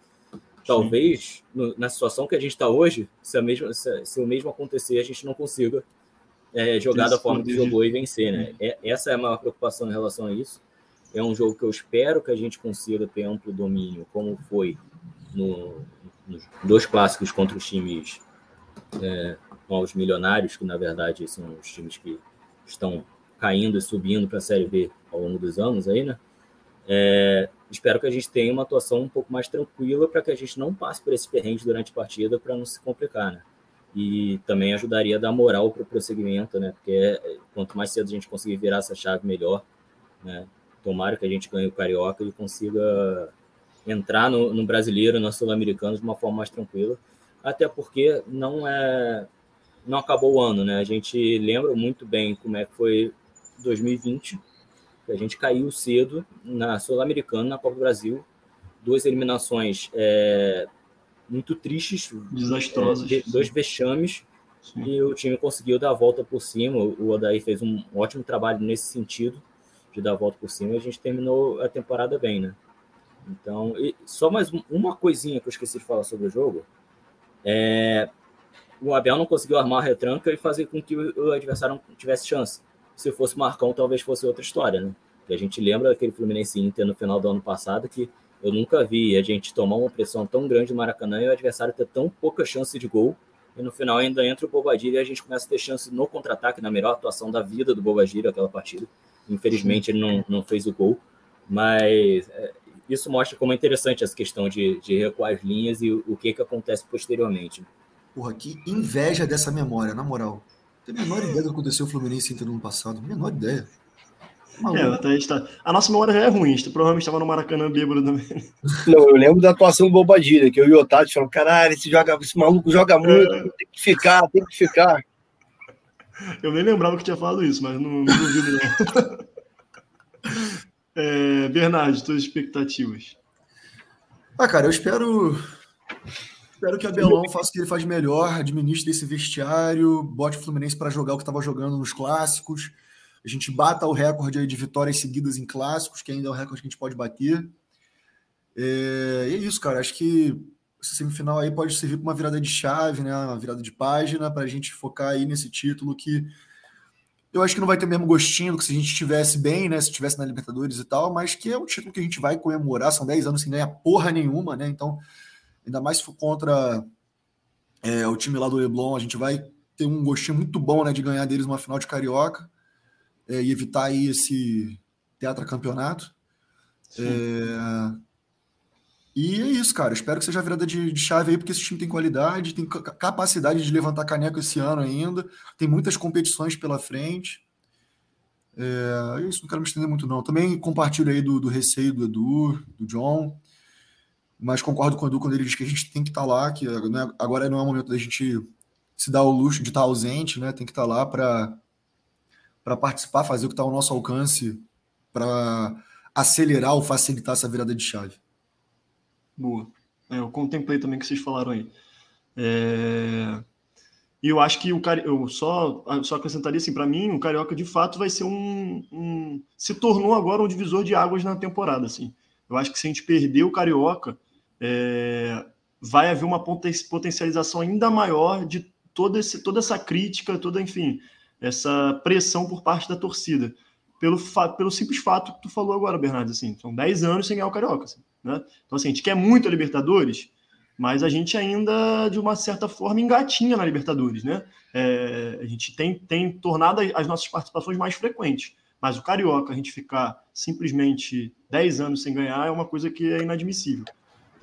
Talvez no, na situação que a gente está hoje, se, mesma, se, se, o mesmo acontecer, a gente não consiga é, jogar isso, da forma que jogou e vencer, né? É, essa é a maior preocupação em relação a isso. É um jogo que eu espero que a gente consiga ter amplo domínio, como foi no, nos dois clássicos contra os times é, novos milionários, que na verdade são os times que estão caindo e subindo para a Série B ao longo dos anos aí, né? É, espero que a gente tenha uma atuação um pouco mais tranquila para que a gente não passe por esse perrengue durante a partida para não se complicar, né? E também ajudaria a dar moral para o prosseguimento, né? Porque quanto mais cedo a gente conseguir virar essa chave, melhor, né? Tomara que a gente ganhe o Carioca e consiga entrar no, no brasileiro, no sul-americano de uma forma mais tranquila, até porque não é não acabou o ano, né? A gente lembra muito bem como é que foi 2020, que a gente caiu cedo na Sul-Americana, na Copa do Brasil, duas eliminações é, muito tristes, desastrosas, é, dois vexames, Sim. e o time conseguiu dar a volta por cima. O Odaí fez um ótimo trabalho nesse sentido, de dar a volta por cima, e a gente terminou a temporada bem, né? Então, só mais uma coisinha que eu esqueci de falar sobre o jogo. É, o Abel não conseguiu armar a retranca e fazer com que o adversário não tivesse chance. Se fosse Marcão, talvez fosse outra história, né? E a gente lembra daquele Fluminense Inter no final do ano passado que eu nunca vi a gente tomar uma pressão tão grande no Maracanã e o adversário ter tão pouca chance de gol. E no final ainda entra o Bobadilha e a gente começa a ter chance no contra-ataque, na melhor atuação da vida do Bobadilha aquela partida. Infelizmente ele não, não fez o gol, mas é, isso mostra como é interessante essa questão de, de recuar as linhas e o, o que, que acontece posteriormente. Porra, que inveja dessa memória, na moral. Não tenho a menor ideia do que aconteceu no Fluminense Inter no ano passado. Menor ideia. É, a, gente tá... a nossa memória já é ruim, a gente provavelmente estava no Maracanã bêbado também. Não, eu lembro da atuação do Bobadilha, que eu e o Otávio falaram, caralho, esse, joga, esse maluco joga muito, é... tem que ficar, tem que ficar. Eu nem lembrava que tinha falado isso, mas não, não duvido não. é, Bernardo, suas expectativas? Ah, cara, eu espero Espero que a Belão faça o que ele faz melhor, administre esse vestiário, bote o Fluminense para jogar o que estava jogando nos clássicos. A gente bata o recorde de vitórias seguidas em clássicos, que ainda é um recorde que a gente pode bater. É, e é isso, cara. Acho que essa semifinal aí pode servir para uma virada de chave, né? Uma virada de página para a gente focar aí nesse título que eu acho que não vai ter o mesmo gostinho que se a gente estivesse bem, né? Se estivesse na Libertadores e tal, mas que é um título que a gente vai comemorar. São 10 anos sem ganhar porra nenhuma, né? Então ainda mais se for contra é, o time lá do Leblon, a gente vai ter um gostinho muito bom né, de ganhar deles uma final de carioca é, e evitar aí esse tetracampeonato. É, e é isso, cara. Espero que seja a virada de, de, chave aí, porque esse time tem qualidade, tem capacidade de levantar caneco esse ano ainda, tem muitas competições pela frente. É, é isso, não quero me estender muito, não. Também compartilho aí do, do receio do Edu, do John mas concordo com o Edu quando ele diz que a gente tem que estar tá lá, que né, agora não é o momento da gente se dar o luxo de estar tá ausente, né? Tem que estar tá lá para participar, fazer o que está ao nosso alcance para acelerar ou facilitar essa virada de chave. Boa. É, eu contemplei também o que vocês falaram aí. É... E eu acho que o eu só, só acrescentaria assim, para mim, o Carioca de fato vai ser um, um, se tornou agora um divisor de águas na temporada, assim. Eu acho que se a gente perder o Carioca, é, vai haver uma potencialização ainda maior de toda, esse, toda essa crítica, toda, enfim, essa pressão por parte da torcida. Pelo, pelo simples fato que tu falou agora, Bernardo, assim, são 10 anos sem ganhar o Carioca. Assim, né? Então, assim, a gente quer muito a Libertadores, mas a gente ainda, de uma certa forma, engatinha na Libertadores, né? É, a gente tem, tem tornado as nossas participações mais frequentes. Mas o Carioca, a gente ficar simplesmente 10 anos sem ganhar é uma coisa que é inadmissível.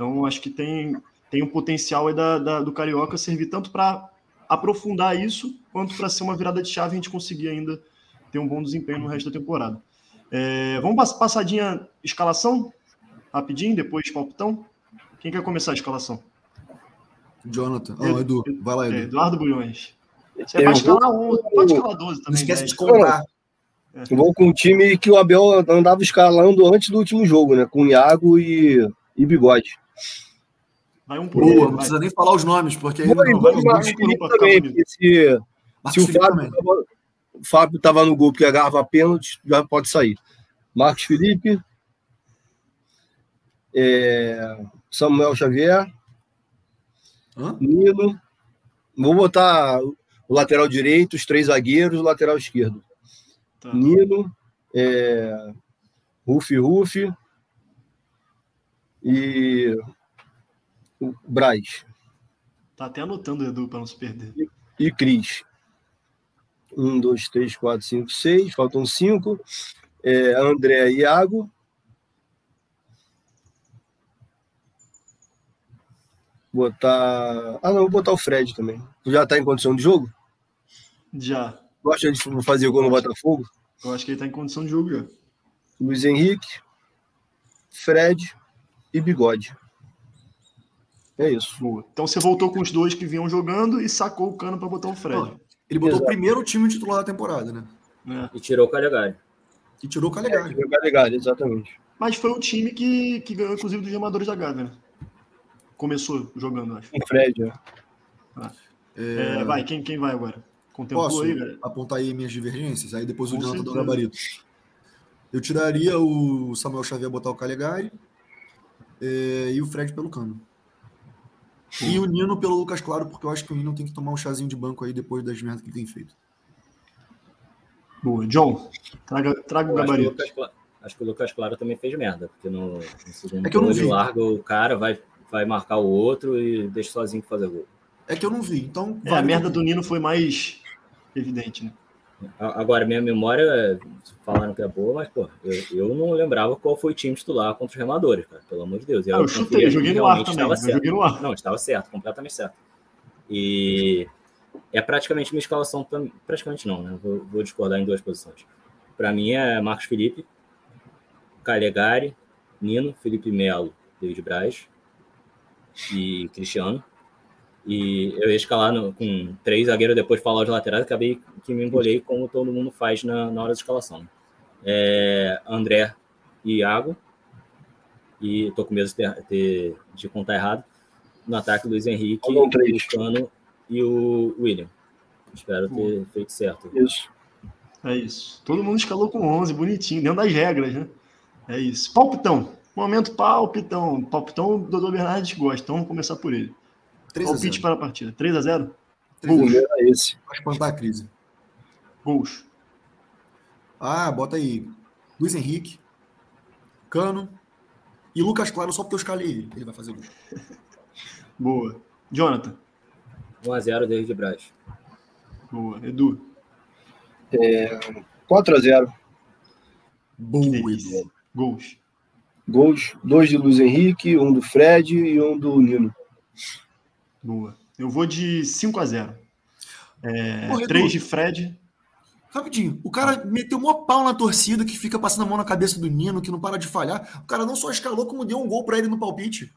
Então, acho que tem, tem um potencial da, da, do Carioca servir tanto para aprofundar isso, quanto para ser uma virada de chave e a gente conseguir ainda ter um bom desempenho no resto da temporada. É, vamos pass- passadinha escalação? Rapidinho, depois palpitão. Quem quer começar a escalação? Jonathan. Ah, Edu. Vai lá, É, Edu. Eduardo Bulhões. Você Eu pode escalar vou- 11, pode escalar 12 Não também. esquece 10. de comprar. Eu vou com um time que o Abel andava escalando antes do último jogo, né? Com Iago e, e Bigode. Vai um por Boa, um. não vai. precisa nem falar os nomes, porque aí não, vou vai também, porque se, Marcos se o Felipe Fábio tava, o Fábio tava no gol porque agarrava pênalti, já pode sair. Marcos Felipe, é, Samuel Xavier, Hã? Nino. Vou botar o lateral direito, os três zagueiros, o lateral esquerdo. Tá. Nino, é, Rufi Rufi e o Braz Tá até anotando o Edu para não se perder. e Cris. Um, dois, três, quatro, cinco, seis. Faltam cinco. É, André e Iago. Botar. Ah, não, vou botar o Fred também. Tu já tá em condição de jogo? Já. Gosta de fazer gol no Botafogo? Eu acho que ele tá em condição de jogo já. Luiz Henrique, Fred e Bigode. É isso. Boa. Então você voltou com os dois que vinham jogando e sacou o cano para botar o Fred. Ó, Ele botou Exato. o primeiro time titular da temporada, né? né? E tirou o Calegari. E tirou o Calegari. Legal, exatamente. Mas foi o time que, que ganhou, inclusive, dos gemadores da Gávea, né? Começou jogando, acho. O Fred, né? É, vai, quem, quem vai agora? Contemplou Posso aí, velho? apontar aí minhas divergências? Aí depois o Jonathan dá o gabarito. Eu tiraria o Samuel Xavier botar o Calegari é, e o Fred pelo cano. E o Nino pelo Lucas Claro, porque eu acho que o Nino tem que tomar um chazinho de banco aí depois das merdas que ele tem feito. Boa. John, traga, traga o Eu acho, que o gabarito. Lucas, acho que o Lucas Claro também fez merda, porque no, no segundo É que eu não ele vi. larga o cara, vai, vai marcar o outro e deixa sozinho fazer gol. É que eu não vi, então. É, a merda do Nino foi mais evidente, né? Agora, minha memória, falaram que é boa, mas, pô, eu, eu não lembrava qual foi o time titular contra os remadores, cara, pelo amor de Deus. Ah, eu chutei, joguei no ar também. estava Eu certo. joguei no ar. Não, estava certo, completamente certo. E é praticamente minha escalação, praticamente não, né? Vou, vou discordar em duas posições. Para mim é Marcos Felipe, Calegari, Nino, Felipe Melo, David Braz e Cristiano. E eu ia escalar no- com três zagueiros depois de falar os laterais, acabei que me embolei como todo mundo faz na, na hora da escalação. É, André e Iago. E tô com medo de, ter- de contar errado. No ataque, Luiz Henrique, o e o William. Espero ter feito certo. Isso. É isso. Todo mundo escalou com 11, bonitinho, dentro das regras, né? É isso. Palpitão. Momento palpitão. Palpitão, o Dodô Bernardes gosta, então vamos começar por ele. 3 a Palpite 0. para a partida. 3 a 0 3 a 0. Primeiro é esse. Pra espantar a crise. Gols. Ah, bota aí. Luiz Henrique, Cano e Lucas Claro só porque eu escalei ele. Ele vai fazer gol. Boa. Jonathan. 1x0 David Braz. Boa. Edu. 4x0. Boa, Que delícia. Edu. Gols. Gols, dois de Luiz Henrique, um do Fred e um do Nino. Boa. Eu vou de 5 a 0 é, Porra, Edu. 3 de Fred. Rapidinho, o cara meteu mó pau na torcida que fica passando a mão na cabeça do Nino, que não para de falhar. O cara não só escalou, como deu um gol pra ele no palpite.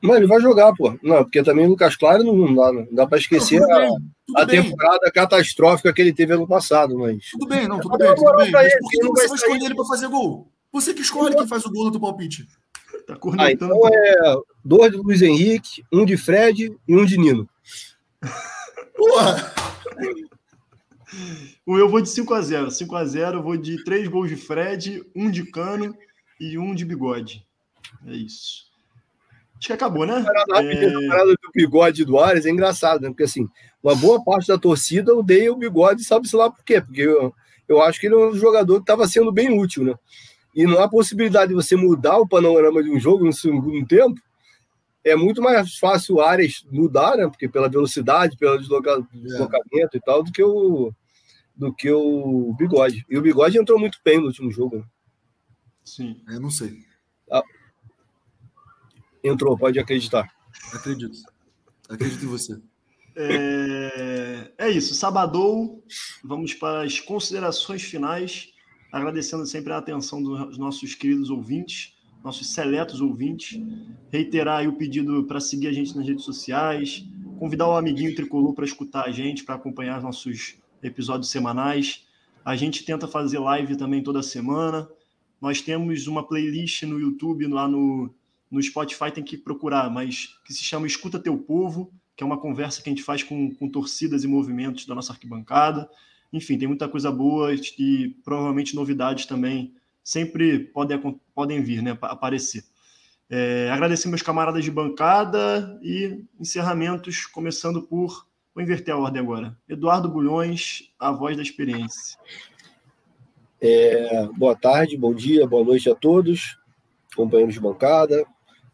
Mas ele vai jogar, pô. Não, porque também o Lucas Claro não, dá, não dá pra esquecer Não, tudo a, bem, tudo a temporada catastrófica que ele teve ano passado, mas. tudo bem, não, tudo bem, tudo bem. Mas por que você vai escolher ele pra fazer gol? Você que escolhe quem faz o gol do teu palpite. Tá Ah, então é dois de Luiz Henrique, um de Fred e um de Nino. Porra! Eu vou de 5 a 0 5 a 0 eu vou de 3 gols de Fred, um de Cano e um de Bigode. É isso. Acho que acabou, né? Rapidinho, É, a parada do bigode do Ares é engraçado, né? Porque assim, uma boa parte da torcida odeia o bigode, sabe-se lá por quê? Porque eu, eu acho que ele é um jogador que estava sendo bem útil, né? E não há possibilidade de você mudar o panorama de um jogo no segundo tempo. É muito mais fácil o Ares mudar, né? Porque pela velocidade, pelo desloca- deslocamento e tal, do que o do que o bigode. E o bigode entrou muito bem no último jogo. né? Sim. É, não sei. Entrou, pode acreditar. Acredito. Acredito em você. É, é isso. Sabadou. Vamos para as considerações finais agradecendo sempre a atenção dos nossos queridos ouvintes, nossos seletos ouvintes. Reiterar o pedido para seguir a gente nas redes sociais, convidar o amiguinho tricolor para escutar a gente, para acompanhar nossos episódios semanais. A gente tenta fazer live também toda semana. Nós temos uma playlist no YouTube, lá no, no Spotify, tem que procurar, mas que se chama Escuta Teu Povo, que é uma conversa que a gente faz com, com torcidas e movimentos da nossa arquibancada. Enfim, tem muita coisa boa e provavelmente novidades também sempre podem, podem vir, né, aparecer. É, agradecer meus camaradas de bancada e encerramentos, começando por. Vou inverter a ordem agora. Eduardo Bulhões, a voz da experiência. É, boa tarde, bom dia, boa noite a todos, companheiros de bancada,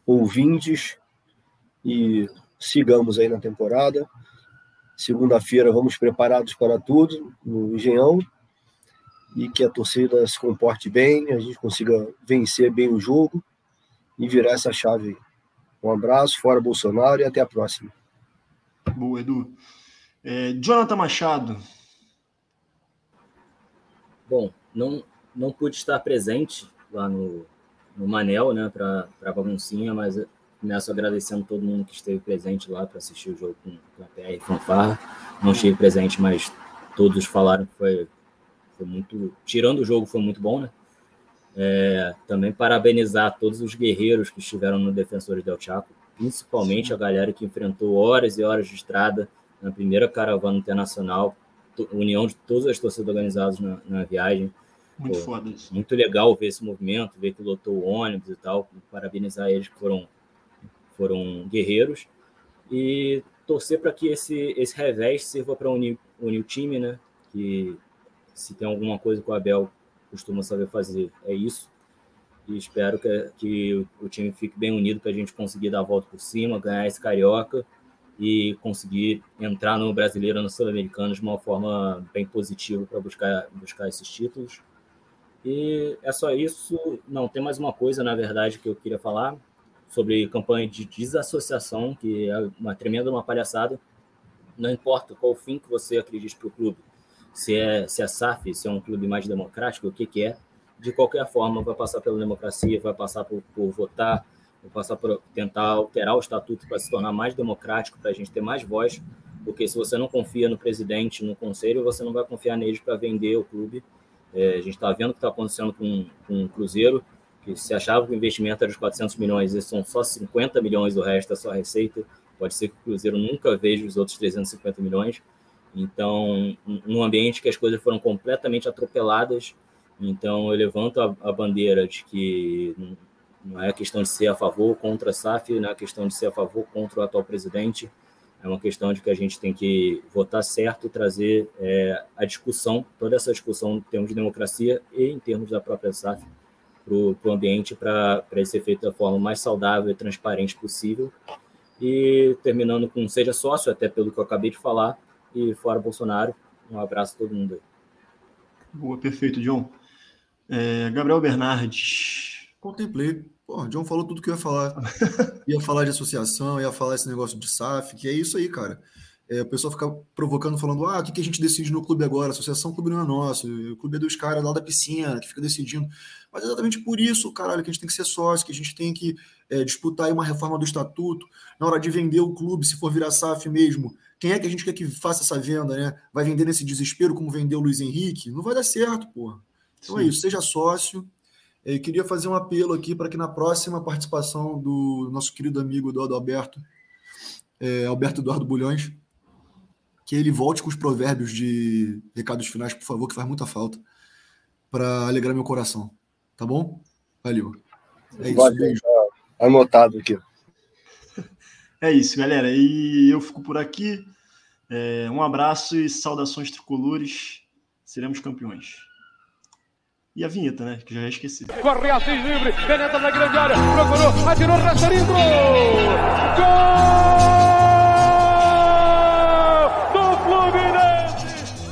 ouvintes, e sigamos aí na temporada. Segunda-feira vamos preparados para tudo no Engenhão e que a torcida se comporte bem, a gente consiga vencer bem o jogo e virar essa chave aí. Um abraço, fora Bolsonaro e até a próxima. Boa, Edu. É, Jonathan Machado. Bom, não, não pude estar presente lá no, no Manel, né, para a baguncinha, mas começo agradecendo todo mundo que esteve presente lá para assistir o jogo com, com a PR Fanfarra. Não estive presente, mas todos falaram que foi foi muito. Tirando o jogo, foi muito bom, né? É, também parabenizar todos os guerreiros que estiveram no Defensores del Chaco, principalmente a galera que enfrentou horas e horas de estrada na primeira caravana internacional, união de todas as torcidas organizadas na, na viagem. Muito Pô, foda isso. Muito legal ver esse movimento, ver que lotou o ônibus e tal. Parabenizar eles que foram, foram guerreiros. E torcer para que esse, esse revés sirva para unir, unir o time, né? Que se tem alguma coisa que o Abel costuma saber fazer, é isso. E espero que, que o time fique bem unido para a gente conseguir dar a volta por cima, ganhar esse carioca e conseguir entrar no brasileiro, no sul-americano de uma forma bem positiva para buscar, buscar esses títulos. E é só isso. Não, tem mais uma coisa, na verdade, que eu queria falar sobre campanha de desassociação, que é uma tremenda uma palhaçada. Não importa qual fim que você acredite para o clube, se é, se é SAF, se é um clube mais democrático, o que, que é. De qualquer forma, vai passar pela democracia, vai passar por, por votar, vai passar por tentar alterar o estatuto para se tornar mais democrático, para a gente ter mais voz, porque se você não confia no presidente, no conselho, você não vai confiar neles para vender o clube. É, a gente está vendo o que está acontecendo com, com o Cruzeiro, que se achava que o investimento era de 400 milhões e são só 50 milhões, o resto é só receita. Pode ser que o Cruzeiro nunca veja os outros 350 milhões. Então, num ambiente que as coisas foram completamente atropeladas, então eu levanto a, a bandeira de que não é questão de ser a favor ou contra a SAF, não é questão de ser a favor ou contra o atual presidente, é uma questão de que a gente tem que votar certo e trazer é, a discussão, toda essa discussão em termos de democracia e em termos da própria SAF para o ambiente, para ele ser feito da forma mais saudável e transparente possível. E terminando com seja sócio, até pelo que eu acabei de falar, e fora Bolsonaro. Um abraço a todo mundo aí. Boa, perfeito, John. É, Gabriel Bernardes. Contemplei. Pô, John falou tudo que eu ia falar. ia falar de associação, ia falar esse negócio de SAF, que é isso aí, cara. É, o pessoal fica provocando, falando: ah, o que, que a gente decide no clube agora? A associação, o clube não é nosso, o clube é dos caras lá da piscina, que fica decidindo. Mas é exatamente por isso, caralho, que a gente tem que ser sócio, que a gente tem que é, disputar uma reforma do estatuto. Na hora de vender o clube, se for virar SAF mesmo, quem é que a gente quer que faça essa venda, né? Vai vender nesse desespero como vendeu o Luiz Henrique? Não vai dar certo, porra. Então é Sim. é isso, seja sócio. Eu é, queria fazer um apelo aqui para que na próxima participação do nosso querido amigo Eduardo Alberto, é, Alberto Eduardo Bulhões, que ele volte com os provérbios de recados finais, por favor, que faz muita falta, para alegrar meu coração. Tá bom? Valeu. É isso. Beijo. Anotado aqui. É isso, galera. E eu fico por aqui. É, um abraço e saudações tricolores. Seremos campeões. E a vinheta, né? Que já ia esqueci. Corre Assis livre, penetra na grande área, procurou, atirou, Rasterinho, Gol!